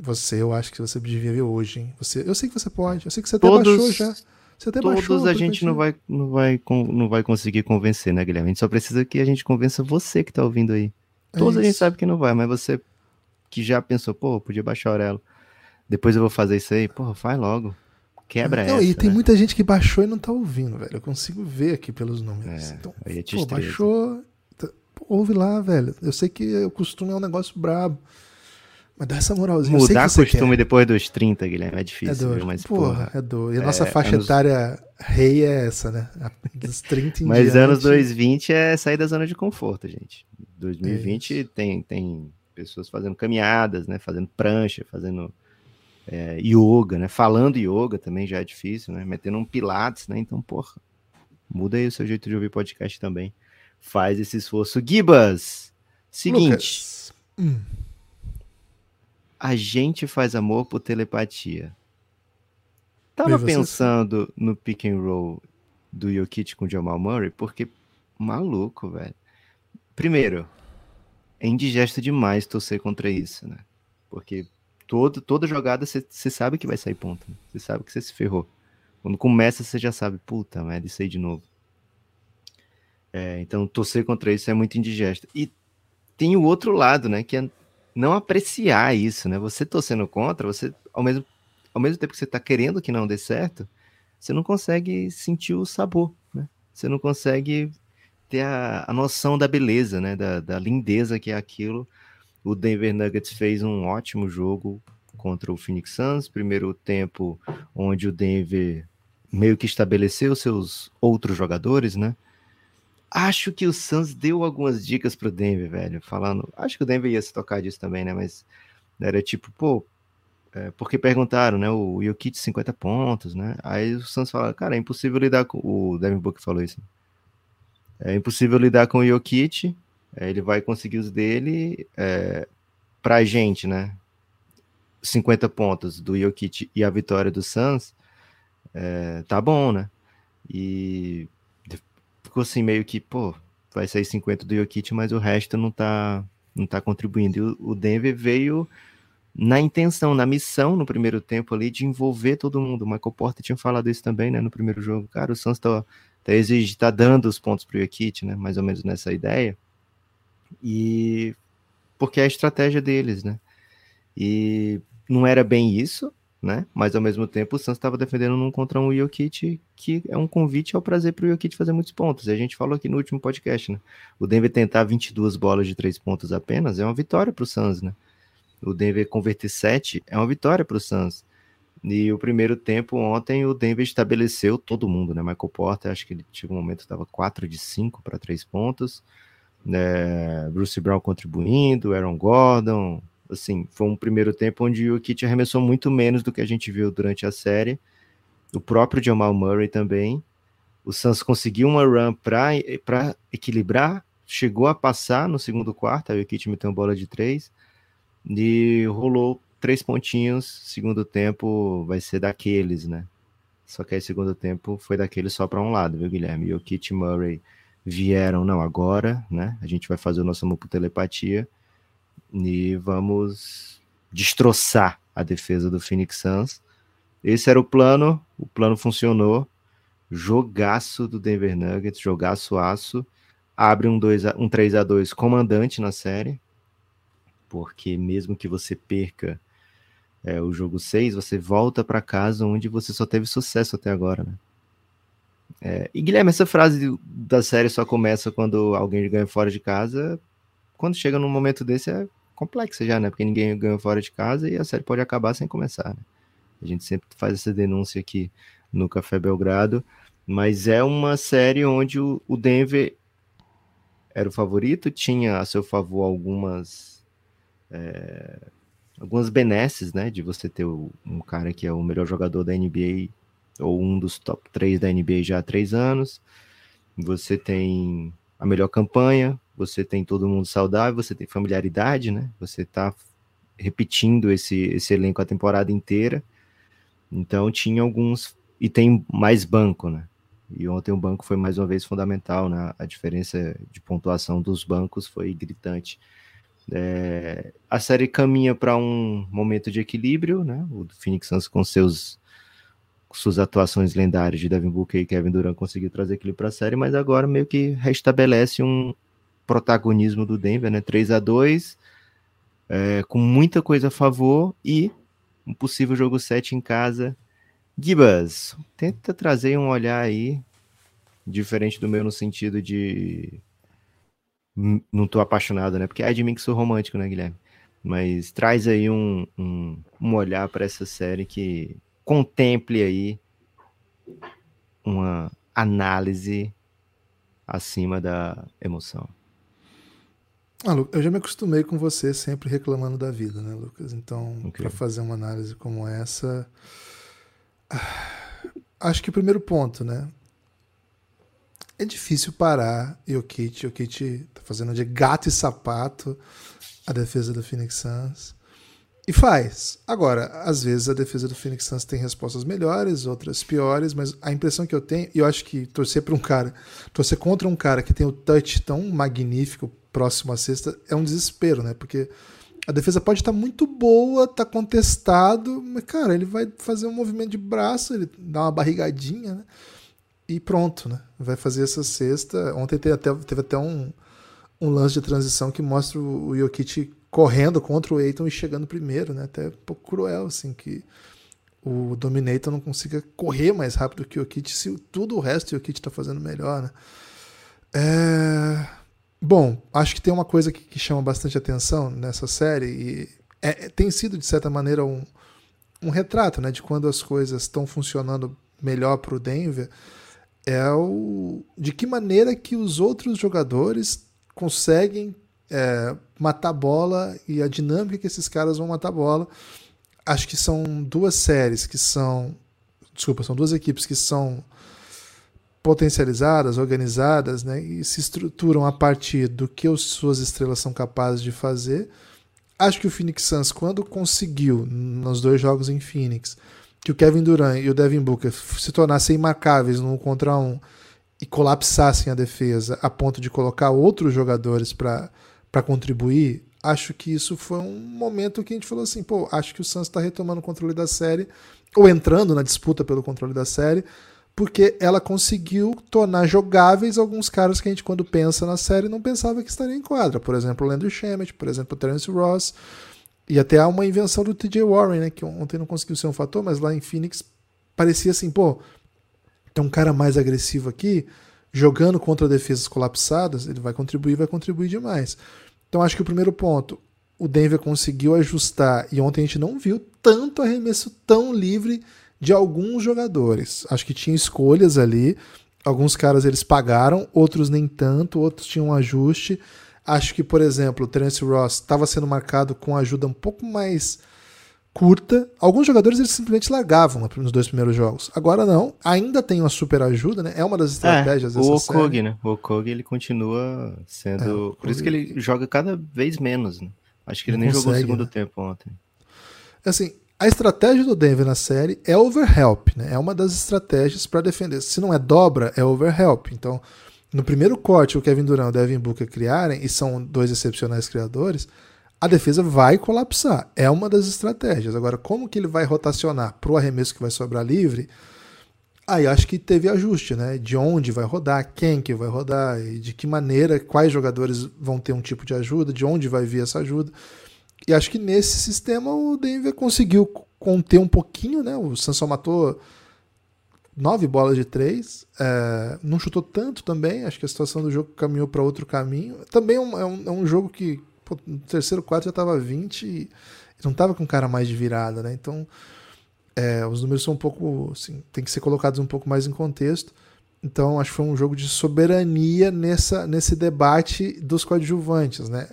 você, eu acho que você devia ver hoje, hein? Você, eu sei que você pode, eu sei que você até todos, baixou já. Você até todos baixou a gente não vai, não, vai, não vai conseguir convencer, né, Guilherme? A gente só precisa que a gente convença você que tá ouvindo aí. É todos é a gente sabe que não vai, mas você que já pensou, pô, podia baixar a Aurelo depois eu vou fazer isso aí. Porra, faz logo. Quebra não, essa. E tem né? muita gente que baixou e não tá ouvindo, velho. Eu consigo ver aqui pelos números. É, então, aí é pô, baixou. Tá, ouve lá, velho. Eu sei que o costume é um negócio brabo. Mas dá essa moralzinha. Mudar costume depois dos 30, Guilherme, é difícil. É duro. mas, porra, porra, é duro. E a nossa é, faixa anos... etária rei é essa, né? Dos 30 em Mas diante... anos 2020 é sair da zona de conforto, gente. 2020 é tem, tem pessoas fazendo caminhadas, né? Fazendo prancha, fazendo é, yoga, né? Falando yoga também já é difícil, né? Metendo um pilates, né? Então, porra, muda aí o seu jeito de ouvir podcast também. Faz esse esforço. Gibas, seguinte. Hum. A gente faz amor por telepatia. Tava pensando no pick and roll do Jokic com o Jamal Murray, porque maluco, velho. Primeiro, é indigesto demais torcer contra isso, né? Porque todo, toda jogada você sabe que vai sair. Você né? sabe que você se ferrou. Quando começa, você já sabe, puta merda, isso aí de novo. É, então, torcer contra isso é muito indigesto. E tem o outro lado, né? Que é não apreciar isso, né? Você torcendo contra, você, ao mesmo, ao mesmo tempo que você tá querendo que não dê certo, você não consegue sentir o sabor, né? Você não consegue ter a, a noção da beleza, né? Da, da lindeza que é aquilo o Denver Nuggets fez um ótimo jogo contra o Phoenix Suns, primeiro tempo onde o Denver meio que estabeleceu seus outros jogadores, né? Acho que o Suns deu algumas dicas pro Denver, velho, falando, acho que o Denver ia se tocar disso também, né, mas era tipo, pô, é, porque perguntaram, né, o Jokic 50 pontos, né? Aí o Suns fala, cara, é impossível lidar com o Devin Booker falou isso. É impossível lidar com o Jokic, é, ele vai conseguir os dele é, pra gente, né? 50 pontos do Jokic e a vitória do Suns, é, tá bom, né? E ficou assim meio que, pô, vai sair 50 do Jokic, mas o resto não tá, não tá contribuindo. E o, Denver veio na intenção, na missão no primeiro tempo ali de envolver todo mundo. O Michael Porter tinha falado isso também, né, no primeiro jogo. Cara, o Suns tá, tá, exige, tá dando os pontos pro Jokic, né, mais ou menos nessa ideia. E porque é a estratégia deles, né? E não era bem isso, né? Mas ao mesmo tempo o Santos estava defendendo um contra um Jokic, que é um convite ao prazer para o Jokic fazer muitos pontos. E a gente falou aqui no último podcast, né? O Denver tentar 22 bolas de três pontos apenas é uma vitória para o Suns, né? O Denver converter 7 é uma vitória para o Suns. E o primeiro tempo ontem o Denver estabeleceu todo mundo, né? Michael Porter, acho que ele chegou um momento estava 4 de 5 para três pontos né, Bruce Brown contribuindo, Aaron Gordon, assim, foi um primeiro tempo onde o Kit arremessou muito menos do que a gente viu durante a série, o próprio Jamal Murray também, o Suns conseguiu uma run para equilibrar, chegou a passar no segundo quarto, aí o Kit meteu uma bola de três, e rolou três pontinhos, segundo tempo vai ser daqueles, né? Só que aí segundo tempo foi daqueles só para um lado, viu, Guilherme? E o Kit Murray vieram, não, agora, né? A gente vai fazer o nosso amor telepatia e vamos destroçar a defesa do Phoenix Suns. Esse era o plano, o plano funcionou. Jogaço do Denver Nuggets, jogaço aço. Abre um, 2 a, um 3 a 2 comandante na série, porque mesmo que você perca é, o jogo 6, você volta para casa onde você só teve sucesso até agora, né? É, e Guilherme, essa frase da série só começa quando alguém ganha fora de casa. Quando chega num momento desse é complexa já, né? Porque ninguém ganha fora de casa e a série pode acabar sem começar. Né? A gente sempre faz essa denúncia aqui no Café Belgrado, mas é uma série onde o, o Denver era o favorito, tinha a seu favor algumas é, algumas benesses, né? De você ter um cara que é o melhor jogador da NBA ou um dos top 3 da NBA já há três anos. Você tem a melhor campanha, você tem todo mundo saudável, você tem familiaridade, né? Você tá repetindo esse, esse elenco a temporada inteira. Então tinha alguns. E tem mais banco, né? E ontem o banco foi mais uma vez fundamental, né? A diferença de pontuação dos bancos foi gritante. É, a série caminha para um momento de equilíbrio, né? O Phoenix Suns com seus suas atuações lendárias de Devin Booker e Kevin Durant conseguiu trazer aquilo para a série, mas agora meio que restabelece um protagonismo do Denver, né? 3 a 2 é, com muita coisa a favor e um possível jogo 7 em casa. Gibas, tenta trazer um olhar aí diferente do meu no sentido de não tô apaixonado, né? Porque é de mim que sou romântico, né, Guilherme? Mas traz aí um, um, um olhar para essa série que contemple aí uma análise acima da emoção. Ah, eu já me acostumei com você sempre reclamando da vida, né, Lucas? Então, okay. para fazer uma análise como essa, acho que o primeiro ponto, né? É difícil parar Jokic. Jokic tá fazendo de gato e sapato a defesa do Phoenix Suns. E faz. Agora, às vezes a defesa do Phoenix Suns tem respostas melhores, outras piores, mas a impressão que eu tenho, e eu acho que torcer para um cara, torcer contra um cara que tem o touch tão magnífico próximo à sexta é um desespero, né? Porque a defesa pode estar muito boa, tá contestado, mas cara, ele vai fazer um movimento de braço, ele dá uma barrigadinha, né? E pronto, né? Vai fazer essa sexta. Ontem teve até, teve até um, um lance de transição que mostra o Jokic correndo contra o Eiton e chegando primeiro, né? Até um pouco cruel, assim, que o Dominator não consiga correr mais rápido que o Jokic se tudo o resto o Jokic está fazendo melhor, né? É... Bom, acho que tem uma coisa que, que chama bastante atenção nessa série e é, é tem sido, de certa maneira, um, um retrato né, de quando as coisas estão funcionando melhor para o Denver é o de que maneira que os outros jogadores conseguem é, matar bola e a dinâmica que esses caras vão matar bola. Acho que são duas séries que são. Desculpa, são duas equipes que são potencializadas, organizadas, né, e se estruturam a partir do que as suas estrelas são capazes de fazer. Acho que o Phoenix Suns, quando conseguiu, nos dois jogos em Phoenix, que o Kevin Durant e o Devin Booker se tornassem imarcáveis no um contra um e colapsassem a defesa a ponto de colocar outros jogadores para contribuir, acho que isso foi um momento que a gente falou assim, pô, acho que o Suns está retomando o controle da série, ou entrando na disputa pelo controle da série, porque ela conseguiu tornar jogáveis alguns caras que a gente, quando pensa na série, não pensava que estariam em quadra. Por exemplo, o Landry Shamet, por exemplo, o Terence Ross, e até há uma invenção do TJ Warren, né? Que ontem não conseguiu ser um fator, mas lá em Phoenix parecia assim, pô, tem um cara mais agressivo aqui, jogando contra defesas colapsadas, ele vai contribuir, vai contribuir demais. Então acho que o primeiro ponto, o Denver conseguiu ajustar, e ontem a gente não viu tanto arremesso tão livre de alguns jogadores. Acho que tinha escolhas ali, alguns caras eles pagaram, outros nem tanto, outros tinham um ajuste. Acho que, por exemplo, o Terence Ross estava sendo marcado com ajuda um pouco mais curta. Alguns jogadores eles simplesmente largavam nos dois primeiros jogos. Agora não, ainda tem uma super ajuda, né? É uma das é, estratégias é, dessa o Okog, série. né? O Okog ele continua sendo, é, por isso que ele joga cada vez menos, né? Acho que ele nem consegue, jogou o segundo né? tempo ontem. Assim, a estratégia do Denver na série é overhelp, né? É uma das estratégias para defender. Se não é dobra, é overhelp. Então, no primeiro corte, o Kevin Durant e o Devin Booker criarem, e são dois excepcionais criadores, a defesa vai colapsar. É uma das estratégias. Agora, como que ele vai rotacionar para o arremesso que vai sobrar livre? Aí acho que teve ajuste, né? De onde vai rodar, quem que vai rodar, e de que maneira, quais jogadores vão ter um tipo de ajuda, de onde vai vir essa ajuda. E acho que nesse sistema o Denver conseguiu conter um pouquinho, né? O Sansão matou nove bolas de três, é, não chutou tanto também. Acho que a situação do jogo caminhou para outro caminho. Também é um, é um, é um jogo que pô, no terceiro quarto já estava 20 e não estava com cara mais de virada, né? Então é, os números são um pouco, assim, tem que ser colocados um pouco mais em contexto. Então acho que foi um jogo de soberania nessa, nesse debate dos coadjuvantes, né?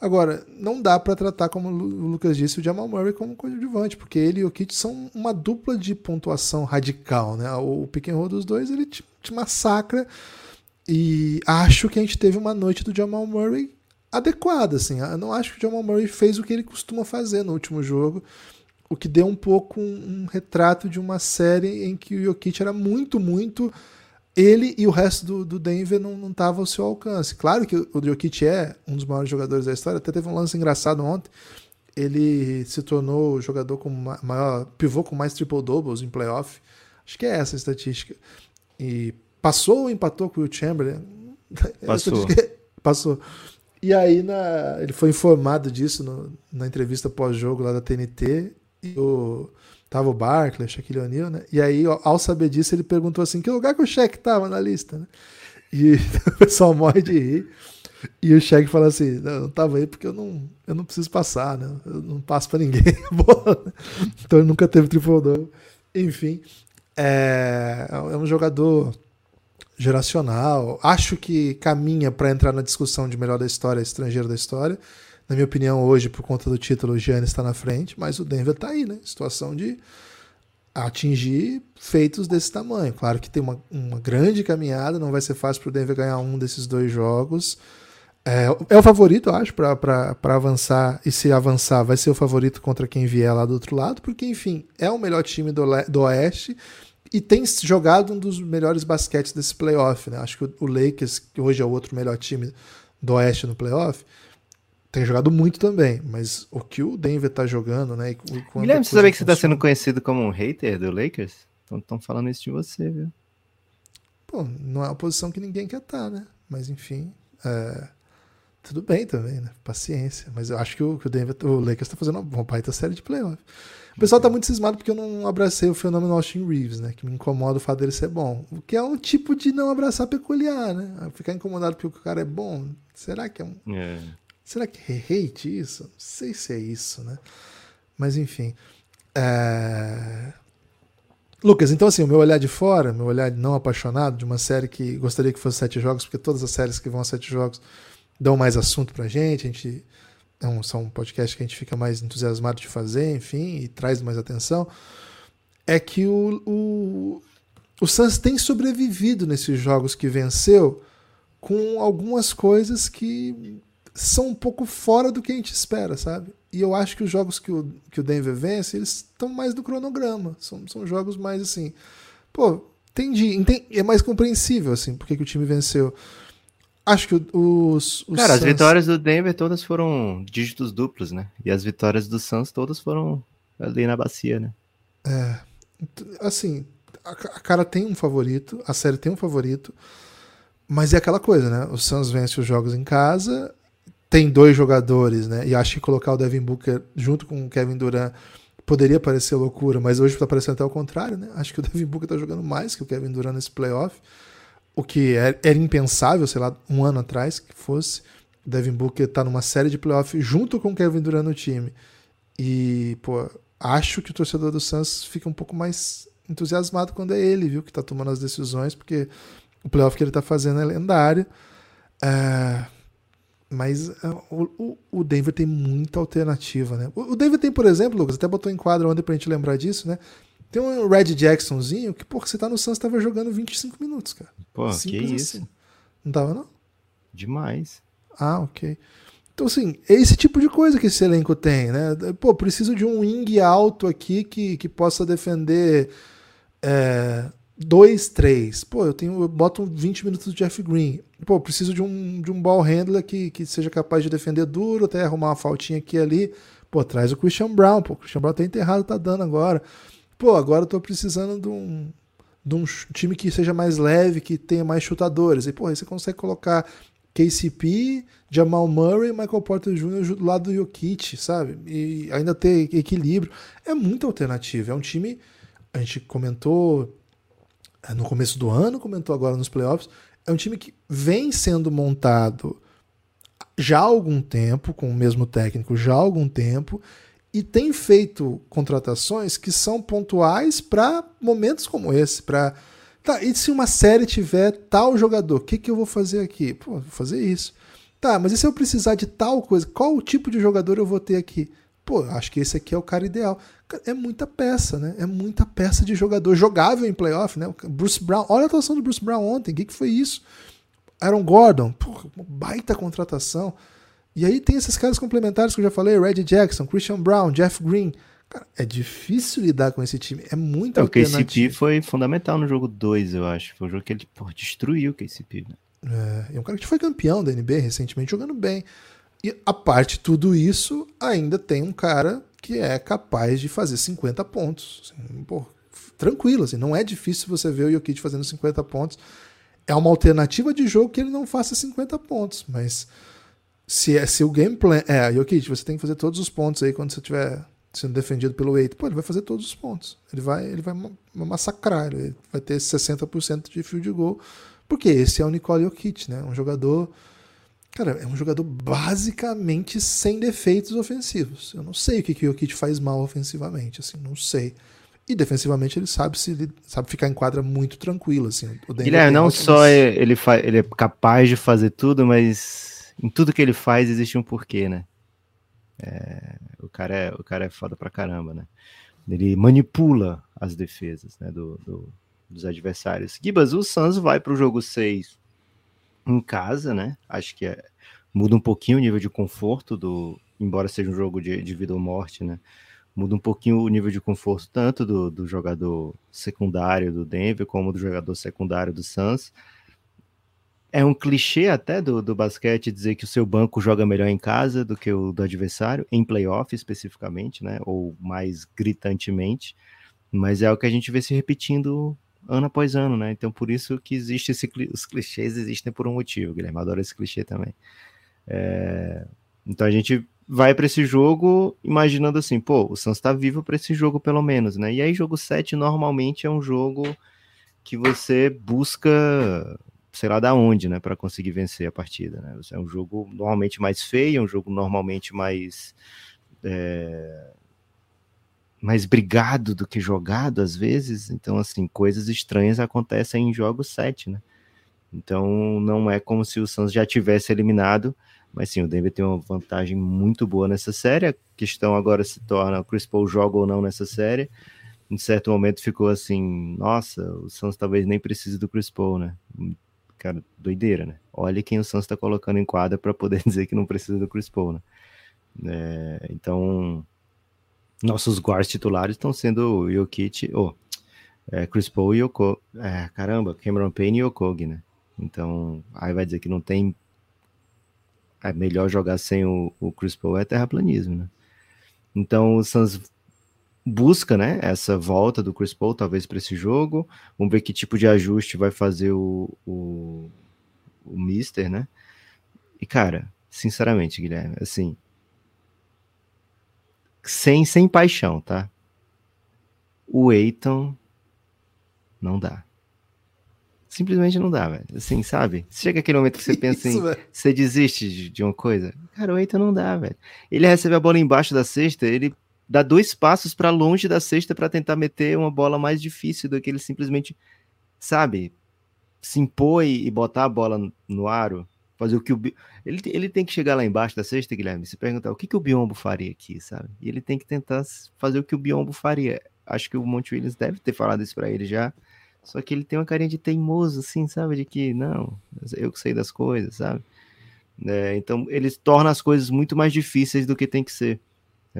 Agora, não dá para tratar, como o Lucas disse, o Jamal Murray como coadjuvante, porque ele e o Kit são uma dupla de pontuação radical, né? O pick and roll dos dois, ele te, te massacra e acho que a gente teve uma noite do Jamal Murray adequada, assim. Eu não acho que o Jamal Murray fez o que ele costuma fazer no último jogo, o que deu um pouco um, um retrato de uma série em que o Jokic era muito, muito ele e o resto do, do Denver não estava ao seu alcance. Claro que o Jokic é um dos maiores jogadores da história, até teve um lance engraçado ontem. Ele se tornou o jogador com maior pivô com mais triple doubles em playoff. Acho que é essa a estatística. E passou ou empatou com o Chamberlain? <laughs> Passou. passou. E aí na, ele foi informado disso no, na entrevista pós-jogo lá da TNT. E o, tava o Barkley, Shaquille O'Neal, né? E aí, ao saber disso, ele perguntou assim, que lugar que o Shaq tava na lista, né? E <laughs> o pessoal morre de rir. E o Shaq fala assim, não, eu tava aí porque eu não, eu não preciso passar, né? Eu não passo para ninguém <laughs> então ele nunca teve triple. Enfim, é, é um jogador geracional. Acho que caminha para entrar na discussão de melhor da história, estrangeiro da história. Na minha opinião, hoje, por conta do título, o Giannis está na frente, mas o Denver está aí, né? Situação de atingir feitos desse tamanho. Claro que tem uma, uma grande caminhada, não vai ser fácil para o Denver ganhar um desses dois jogos. É, é o favorito, eu acho, para avançar. E se avançar, vai ser o favorito contra quem vier lá do outro lado, porque, enfim, é o melhor time do, do Oeste e tem jogado um dos melhores basquetes desse playoff. Né? Acho que o Lakers, que hoje é o outro melhor time do Oeste no playoff, tem jogado muito também, mas o que o Denver tá jogando, né? Guilherme, você sabe que você tá sendo conhecido como um hater do Lakers? Estão falando isso de você, viu? Pô, não é uma posição que ninguém quer estar, tá, né? Mas enfim, é... tudo bem também, né? Paciência. Mas eu acho que o, que o Denver, o Lakers tá fazendo uma baita série de playoff. O pessoal tá muito cismado porque eu não abracei o fenômeno Austin Reeves, né? Que me incomoda o fato dele ser bom. O que é um tipo de não abraçar peculiar, né? Ficar incomodado porque o cara é bom. Será que é um. É. Será que é hate isso? Não sei se é isso, né? Mas enfim. É... Lucas, então assim, o meu olhar de fora, meu olhar não apaixonado de uma série que gostaria que fosse sete jogos, porque todas as séries que vão a sete jogos dão mais assunto pra gente, a gente é um, são um podcast que a gente fica mais entusiasmado de fazer, enfim, e traz mais atenção, é que o, o, o Suns tem sobrevivido nesses jogos que venceu com algumas coisas que são um pouco fora do que a gente espera, sabe? E eu acho que os jogos que o, que o Denver vence, eles estão mais no cronograma. São, são jogos mais assim. Pô, entendi, entendi. É mais compreensível, assim, porque que o time venceu. Acho que os. os Cara, Suns... as vitórias do Denver todas foram dígitos duplos, né? E as vitórias do Suns todas foram ali na bacia, né? É. Assim, a, a cara tem um favorito, a série tem um favorito, mas é aquela coisa, né? O Suns vence os jogos em casa, tem dois jogadores, né? E acho que colocar o Devin Booker junto com o Kevin Durant poderia parecer loucura, mas hoje está parecendo até o contrário, né? Acho que o Devin Booker está jogando mais que o Kevin Durant nesse playoff o que era, era impensável, sei lá, um ano atrás que fosse. Devin Booker tá numa série de playoffs junto com o Kevin Durant no time. E, pô, acho que o torcedor do Suns fica um pouco mais entusiasmado quando é ele, viu, que tá tomando as decisões, porque o playoff que ele tá fazendo é lendário. É, mas é, o, o, Denver tem muita alternativa, né? O Denver tem, por exemplo, Lucas, até botou em quadro ontem pra gente lembrar disso, né? Tem um Red Jacksonzinho que, pô, você tá no Suns, tava jogando 25 minutos, cara. Pô, Simples que isso. Assim. Não tava, não? Demais. Ah, ok. Então, assim, é esse tipo de coisa que esse elenco tem, né? Pô, preciso de um wing alto aqui que, que possa defender é, dois, três. Pô, eu tenho, eu boto 20 minutos do Jeff Green. Pô, preciso de um, de um ball handler que, que seja capaz de defender duro, até arrumar uma faltinha aqui e ali. Pô, traz o Christian Brown. Pô, o Christian Brown tá enterrado, tá dando agora. Pô, agora eu tô precisando de um, de um time que seja mais leve, que tenha mais chutadores. E, pô, aí você consegue colocar KCP, Jamal Murray, Michael Porter Jr. do lado do Jokic, sabe? E ainda ter equilíbrio. É muita alternativa. É um time, a gente comentou é, no começo do ano, comentou agora nos playoffs, é um time que vem sendo montado já há algum tempo, com o mesmo técnico já há algum tempo, e tem feito contratações que são pontuais para momentos como esse, para Tá, e se uma série tiver tal jogador, o que, que eu vou fazer aqui? Pô, vou fazer isso. Tá, mas e se eu precisar de tal coisa? Qual o tipo de jogador eu vou ter aqui? Pô, acho que esse aqui é o cara ideal. É muita peça, né? É muita peça de jogador jogável em playoff, né? Bruce Brown, olha a atuação do Bruce Brown ontem, o que, que foi isso? Aaron Gordon, pô, baita contratação. E aí tem esses caras complementares que eu já falei, Reggie Jackson, Christian Brown, Jeff Green. Cara, é difícil lidar com esse time. É muito é, O KCP foi fundamental no jogo 2, eu acho. Foi o jogo que ele pô, destruiu o KCP. Né? É, é um cara que foi campeão da NBA recentemente, jogando bem. E a parte de tudo isso, ainda tem um cara que é capaz de fazer 50 pontos. Assim, pô, tranquilo, assim, não é difícil você ver o Jokic fazendo 50 pontos. É uma alternativa de jogo que ele não faça 50 pontos, mas se, é, se o gameplay. É, Jokic, você tem que fazer todos os pontos aí quando você tiver sendo defendido pelo Eito, pô, ele vai fazer todos os pontos. Ele vai, ele vai massacrar, ele vai ter 60% de field goal, porque esse é o Nicole Jokic, né? Um jogador, cara, é um jogador basicamente sem defeitos ofensivos. Eu não sei o que, que o Jokic faz mal ofensivamente, assim, não sei. E defensivamente ele sabe se ele sabe ficar em quadra muito tranquilo, assim. O Guilherme, não só é, ele, ele é capaz de fazer tudo, mas em tudo que ele faz existe um porquê, né? É, o, cara é, o cara é foda pra caramba, né? Ele manipula as defesas né, do, do, dos adversários. Gibas, o Suns vai para o jogo 6 em casa, né? Acho que é, muda um pouquinho o nível de conforto do. Embora seja um jogo de, de vida ou morte, né? Muda um pouquinho o nível de conforto tanto do, do jogador secundário do Denver como do jogador secundário do Suns é um clichê até do, do basquete dizer que o seu banco joga melhor em casa do que o do adversário, em playoff especificamente, né? Ou mais gritantemente. Mas é o que a gente vê se repetindo ano após ano, né? Então por isso que existe esse os clichês existem por um motivo, Guilherme. Adoro esse clichê também. É... Então a gente vai para esse jogo imaginando assim, pô, o Suns está vivo para esse jogo pelo menos, né? E aí jogo 7 normalmente é um jogo que você busca sei lá da onde, né, para conseguir vencer a partida. Né? É um jogo normalmente mais feio, é um jogo normalmente mais é, mais brigado do que jogado às vezes. Então, assim, coisas estranhas acontecem em jogos 7, né? Então, não é como se o Suns já tivesse eliminado, mas sim, o Denver tem uma vantagem muito boa nessa série. A questão agora se torna o Chris Paul joga ou não nessa série. Em certo momento ficou assim, nossa, o Suns talvez nem precise do Chris Paul, né? Cara, doideira, né? Olha quem o Santos está colocando em quadra para poder <laughs> dizer que não precisa do Chris Paul, né? É, então, nossos guards titulares estão sendo o Jokic, oh, é, Chris Paul e Yoko, é, caramba, Cameron Payne e Okogi, né? Então, aí vai dizer que não tem é melhor jogar sem o, o Chris Paul é terraplanismo, né? Então, o Suns busca né, essa volta do Chris Paul, talvez, para esse jogo. Vamos ver que tipo de ajuste vai fazer o, o, o Mister, né? E, cara, sinceramente, Guilherme, assim. Sem, sem paixão, tá? O Eiton não dá. Simplesmente não dá, velho. Assim, sabe? Chega aquele momento que você <laughs> pensa Isso, em. Você desiste de, de, uma coisa. Cara, o Eiton não dá, velho. Ele recebe a bola embaixo da cesta, ele dá dois passos para longe da cesta para tentar meter uma bola mais difícil do que ele simplesmente, sabe, se impor e botar a bola no aro, fazer o que o ele, ele tem que chegar lá embaixo da cesta, Guilherme, se perguntar o que, que o Biombo faria aqui, sabe? E ele tem que tentar fazer o que o Biombo faria. Acho que o Monte Williams deve ter falado isso para ele já. Só que ele tem uma carinha de teimoso, assim, sabe? De que, não, eu que sei das coisas, sabe? Né? Então, eles tornam as coisas muito mais difíceis do que tem que ser.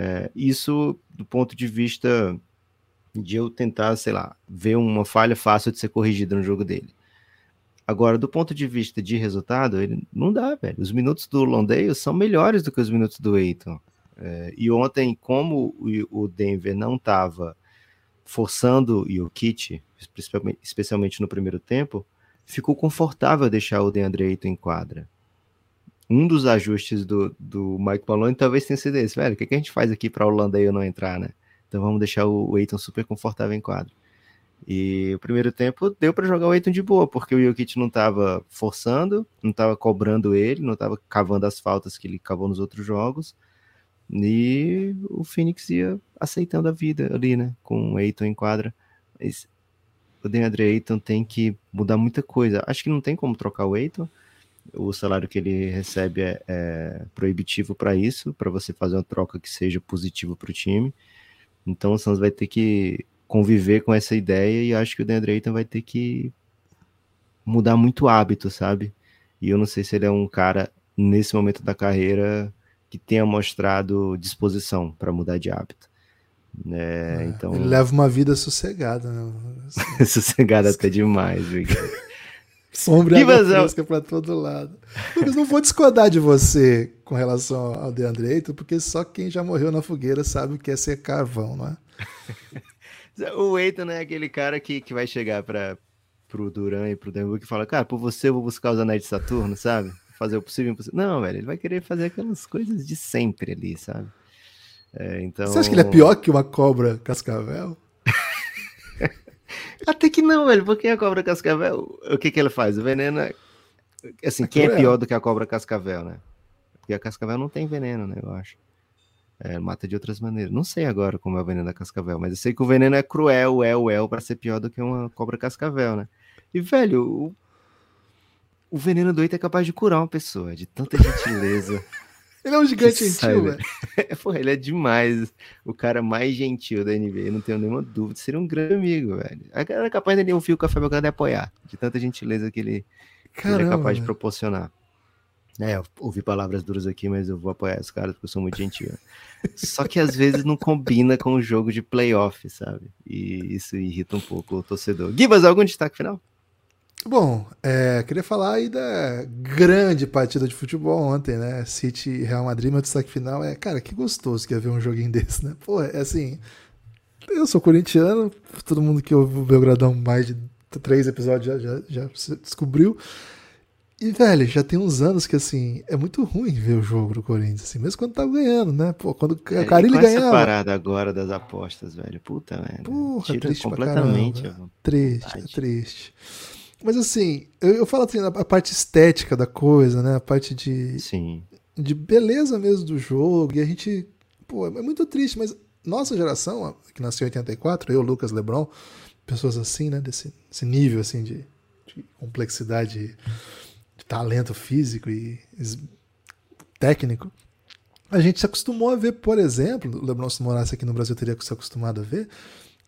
É, isso, do ponto de vista de eu tentar, sei lá, ver uma falha fácil de ser corrigida no jogo dele. Agora, do ponto de vista de resultado, ele não dá, velho. Os minutos do Londale são melhores do que os minutos do Eiton. É, e ontem, como o Denver não estava forçando o Kit, especialmente, no primeiro tempo, ficou confortável deixar o DeAndre Ayton em quadra. Um dos ajustes do, do Mike Malone talvez tenha sido esse, velho, o que, que a gente faz aqui para o Londale não entrar, né? Então vamos deixar o Eiton super confortável em quadro. E o primeiro tempo deu para jogar o Eiton de boa, porque o Jokic não estava forçando, não estava cobrando ele, não estava cavando as faltas que ele cavou nos outros jogos. E o Phoenix ia aceitando a vida ali, né? Com o Eiton em quadra. Mas o DeAndre Ayton tem que mudar muita coisa. Acho que não tem como trocar o Eiton. O salário que ele recebe é, é proibitivo para isso, para você fazer uma troca que seja positiva para o time. Então o Suns vai ter que conviver com essa ideia e acho que o DeAndre Ayton vai ter que mudar muito hábito, sabe? E eu não sei se ele é um cara nesse momento da carreira que tenha mostrado disposição para mudar de hábito. É, é, então... Ele leva uma vida sossegada, né? <laughs> sossegada até demais, Victor. Sombra e água fresca para todo lado. Lucas, não vou discordar de você com relação ao DeAndre Ayton, porque só quem já morreu na fogueira sabe o que é ser carvão, não é? <laughs> o Ayton é aquele cara que, que vai chegar para pro Duran e pro Denver e fala, cara, por você eu vou buscar os anéis de Saturno, sabe? Fazer o possível e impossível. Não, velho, ele vai querer fazer aquelas coisas de sempre ali, sabe? É, então... Você acha que ele é pior que uma cobra cascavel? Até que não, velho, porque a cobra cascavel, o que que ele faz? O veneno é... Assim, quem é pior do que a cobra cascavel, né? Porque a cascavel não tem veneno, né, eu acho. É, mata de outras maneiras. Não sei agora como é o veneno da cascavel, mas eu sei que o veneno é cruel, é o el para ser pior do que uma cobra cascavel, né? E, velho, o, o veneno do Eita é capaz de curar uma pessoa, de tanta gentileza. <laughs> Ele é um gigante gentil, velho. <laughs> Porra, ele é demais. O cara mais gentil da NBA, não tenho nenhuma dúvida. Seria um grande amigo, velho. Era capaz de ouvir o Café Belgrado e apoiar. De tanta gentileza que ele, Caramba, ele é capaz de proporcionar. É, eu ouvi palavras duras aqui, mas eu vou apoiar os caras porque eu sou muito gentil. Só que às vezes não combina com o jogo de playoff, sabe? E isso irrita um pouco o torcedor. Gibas, algum destaque final? Bom, é, queria falar aí da grande partida de futebol ontem, né? City e Real Madrid, meu destaque final é, cara, que gostoso que ia ver um joguinho <laughs> desse, né? Pô, é assim, eu sou corintiano, todo mundo que ouve o Belgradão mais de três episódios já, já, já descobriu. E, velho, já tem uns anos que, assim, é muito ruim ver o jogo do Corinthians, assim, mesmo quando tá ganhando, né? Pô, quando o é, Carilli ganhava... essa parada agora das apostas, velho, puta, velho. Porra, Tira triste completamente. Triste, é triste. Mas assim, eu, eu falo assim, a, parte estética da coisa, né? A parte de. Sim. De beleza mesmo do jogo. E a gente. Pô, é muito triste, mas nossa geração, que nasceu em 84, eu, Lucas Lebron, pessoas assim, né? Desse, desse nível assim de, de complexidade, de talento físico e técnico. A gente se acostumou a ver, por exemplo, o Lebron se morasse aqui no Brasil teria se acostumado a ver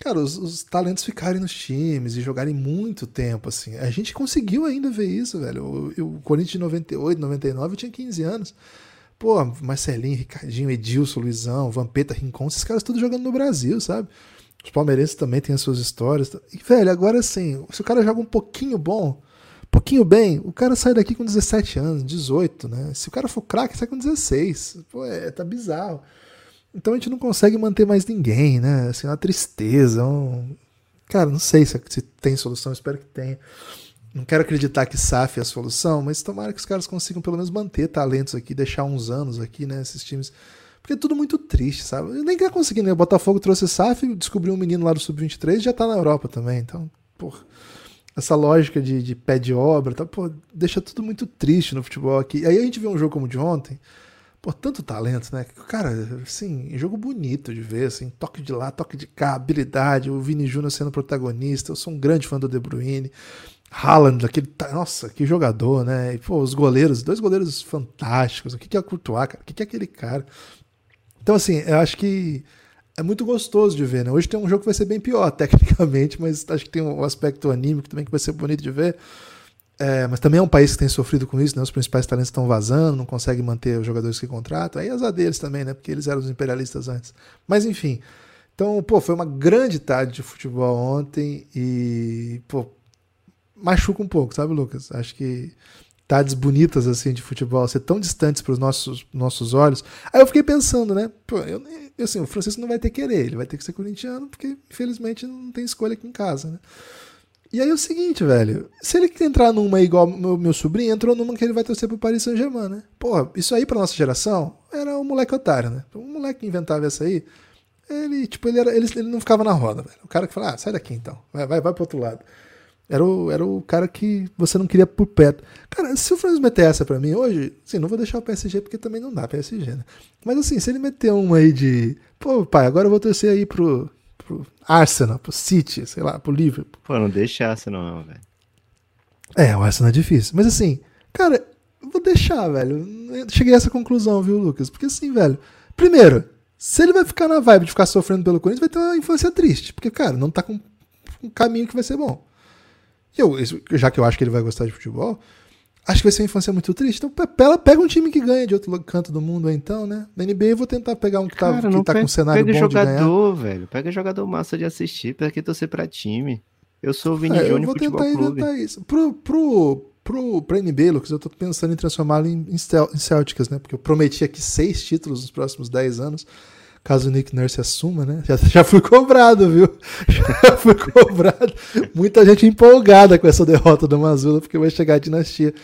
cara, os, os, talentos ficarem nos times e jogarem muito tempo, assim. A gente conseguiu ainda ver isso, velho. O, o Corinthians de 98, 99 tinha 15 anos. Pô, Marcelinho, Ricardinho, Edilson, Luizão, Vampeta, Rincon, esses caras todos jogando no Brasil, sabe? Os palmeirenses também têm as suas histórias. E, velho, agora assim, se o cara joga um pouquinho bom, um pouquinho bem, o cara sai daqui com 17 anos, 18, né? Se o cara for craque, sai com 16. Pô, é, tá bizarro. Então a gente não consegue manter mais ninguém, né? Assim, uma tristeza. Um... Cara, não sei se, se tem solução, espero que tenha. Não quero acreditar que SAF é a solução, mas tomara que os caras consigam pelo menos manter talentos aqui, deixar uns anos aqui, né? Esses times. Porque é tudo muito triste, sabe? Eu nem quero conseguir, né? O Botafogo trouxe SAF, descobriu um menino lá do Sub-23 e já tá na Europa também. Então, porra essa lógica de, de pé de obra, tá, pô, deixa tudo muito triste no futebol aqui. Aí a gente vê um jogo como o de ontem, Pô, tanto talento, né? Cara, assim, jogo bonito de ver, assim, toque de lá, toque de cá, habilidade, o Vini Júnior sendo protagonista, eu sou um grande fã do De Bruyne, Haaland, aquele, nossa, que jogador, né? E, pô, os goleiros, dois goleiros fantásticos, o que é o Courtois, cara? O que é aquele cara? Então, assim, eu acho que é muito gostoso de ver, né? Hoje tem um jogo que vai ser bem pior, <laughs> tecnicamente, mas acho que tem um aspecto anímico também que vai ser bonito de ver. É, mas também é um país que tem sofrido com isso, né? Os principais talentos estão vazando, não conseguem manter os jogadores que contratam. Aí azar deles também, né? Porque eles eram os imperialistas antes. Mas enfim. Então, pô, foi uma grande tarde de futebol ontem e, pô, machuca um pouco, sabe, Lucas? Acho que tardes bonitas assim de futebol ser tão distantes para os nossos, nossos olhos. Aí eu fiquei pensando, né? Pô, eu, assim, o Francisco não vai ter que querer, ele vai ter que ser corintiano, porque infelizmente não tem escolha aqui em casa, né? E aí é o seguinte, velho. Se ele entrar numa igual meu, meu sobrinho, entrou numa que ele vai torcer pro Paris Saint-Germain, né? Porra, isso aí pra nossa geração era um moleque otário, né? Um moleque que inventava essa aí, ele, tipo, ele, era, ele, ele não ficava na roda, velho. O cara que fala, ah, sai daqui então, vai, vai, vai pro outro lado. Era o, era o cara que você não queria por perto. Cara, se o Francisco meter essa pra mim hoje, assim, não vou deixar o PSG porque também não dá PSG, né? Mas assim, se ele meter uma aí de, pô, pai, agora eu vou torcer aí pro, pro Arsenal, pro City, sei lá, pro Liverpool. Pô, não deixa Arsenal não, velho. É, o Arsenal é difícil. Mas assim, cara, vou deixar, velho. Eu cheguei a essa conclusão, viu, Lucas? Porque assim, velho, primeiro, se ele vai ficar na vibe de ficar sofrendo pelo Corinthians, vai ter uma infância triste. Porque, cara, não tá com um caminho que vai ser bom. Eu, já que eu acho que ele vai gostar de futebol, acho que vai ser uma infância muito triste. Então, pela, pega um time que ganha de outro canto do mundo, então, né? Na NBA eu vou tentar pegar um que tá, Cara, que tá pega, com um cenário pega bom jogador, velho. Pega jogador massa de assistir, pra que torcer pra time. Eu sou o Vini é, Júnior. Eu vou tentar inventar isso. Pro, pro, pro, pra NBA, Lucas, eu tô pensando em transformá-lo em, em Celtics, né? Porque eu prometi aqui seis títulos nos próximos dez anos caso o Nick Nurse assuma, né? Já, já fui cobrado, viu? <laughs> Já fui cobrado. Muita gente empolgada com essa derrota do Mazula, porque vai chegar a dinastia.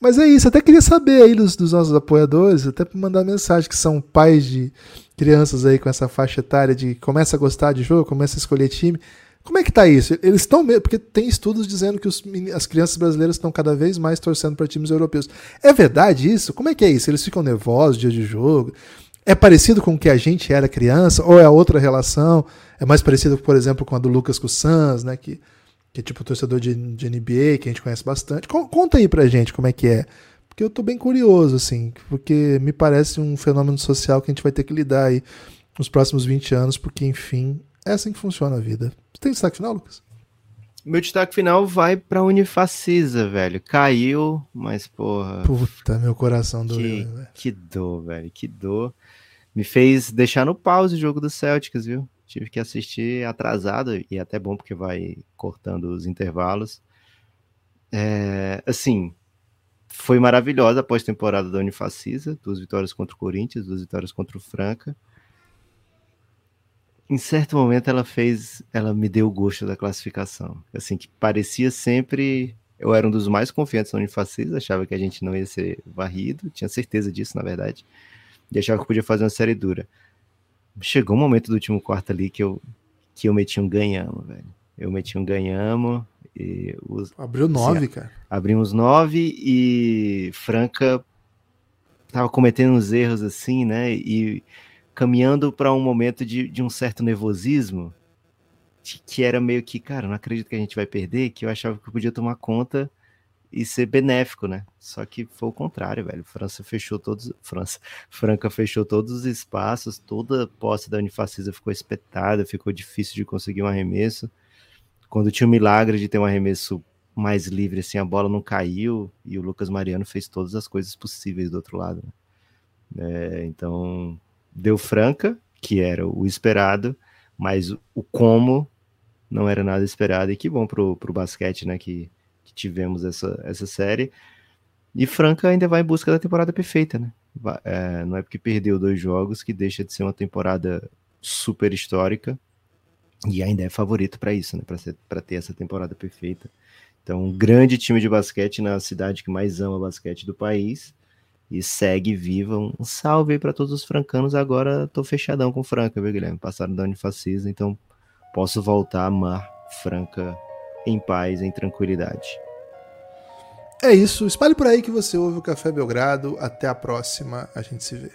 Mas é isso, até queria saber aí dos, dos nossos apoiadores, até para mandar mensagem que são pais de crianças aí com essa faixa etária de começa a gostar de jogo, começa a escolher time. Como é que tá isso? Eles estão porque tem estudos dizendo que os, as crianças brasileiras estão cada vez mais torcendo para times europeus. É verdade isso? Como é que é isso? Eles ficam nervosos dia de jogo? É parecido com o que a gente era criança, ou é outra relação? É mais parecido, por exemplo, com a do Lucas com o Suns, né? Que, que é tipo torcedor de, de NBA, que a gente conhece bastante. Conta aí pra gente como é que é. Porque eu tô bem curioso, assim, porque me parece um fenômeno social que a gente vai ter que lidar aí nos próximos 20 anos, porque, enfim, é assim que funciona a vida. Você tem destaque final, Lucas? Meu destaque final vai pra Unifacisa, velho. Caiu, mas porra. Puta, meu coração doeu. Que, velho. que dor, velho. Que dor me fez deixar no pause o jogo do Celtics, viu? Tive que assistir atrasado, e é até bom porque vai cortando os intervalos. É, assim, foi maravilhosa a pós-temporada da Unifacisa, duas vitórias contra o Corinthians, duas vitórias contra o Franca. Em certo momento ela fez, ela me deu o gosto da classificação. Assim, que parecia sempre eu era um dos mais confiantes na Unifacisa, achava que a gente não ia ser varrido, tinha certeza disso, na verdade e achava que podia fazer uma série dura. Chegou um momento do último quarto ali que eu, que eu meti um ganhamos, velho. Eu meti um ganhamos e os, Abriu nove, assim, cara. Abrimos nove e Franca tava cometendo uns erros assim, né? E caminhando para um momento de, de um certo nervosismo, que era meio que, cara, não acredito que a gente vai perder, que eu achava que eu podia tomar conta e ser benéfico, né? Só que foi o contrário, velho. França fechou todos, França, <laughs> Franca fechou todos os espaços, toda a posse da Unifacisa ficou espetada, ficou difícil de conseguir um arremesso. Quando tinha o milagre de ter um arremesso mais livre, assim, a bola não caiu e o Lucas Mariano fez todas as coisas possíveis do outro lado. Né? É, então, deu Franca, que era o esperado, mas o como não era nada esperado e que bom pro, pro basquete, né? Que que tivemos essa, essa série. E Franca ainda vai em busca da temporada perfeita, né? É, não é porque perdeu dois jogos que deixa de ser uma temporada super histórica e ainda é favorito para isso, né? Para ter essa temporada perfeita. Então, um grande time de basquete na cidade que mais ama basquete do país e segue viva. Um salve aí para todos os francanos. Agora tô fechadão com Franca, viu, Guilherme? Passaram da Unifacisa, então posso voltar a amar Franca em paz, em tranquilidade. É isso. Espalhe por aí que você ouve o Café Belgrado. Até a próxima. A gente se vê.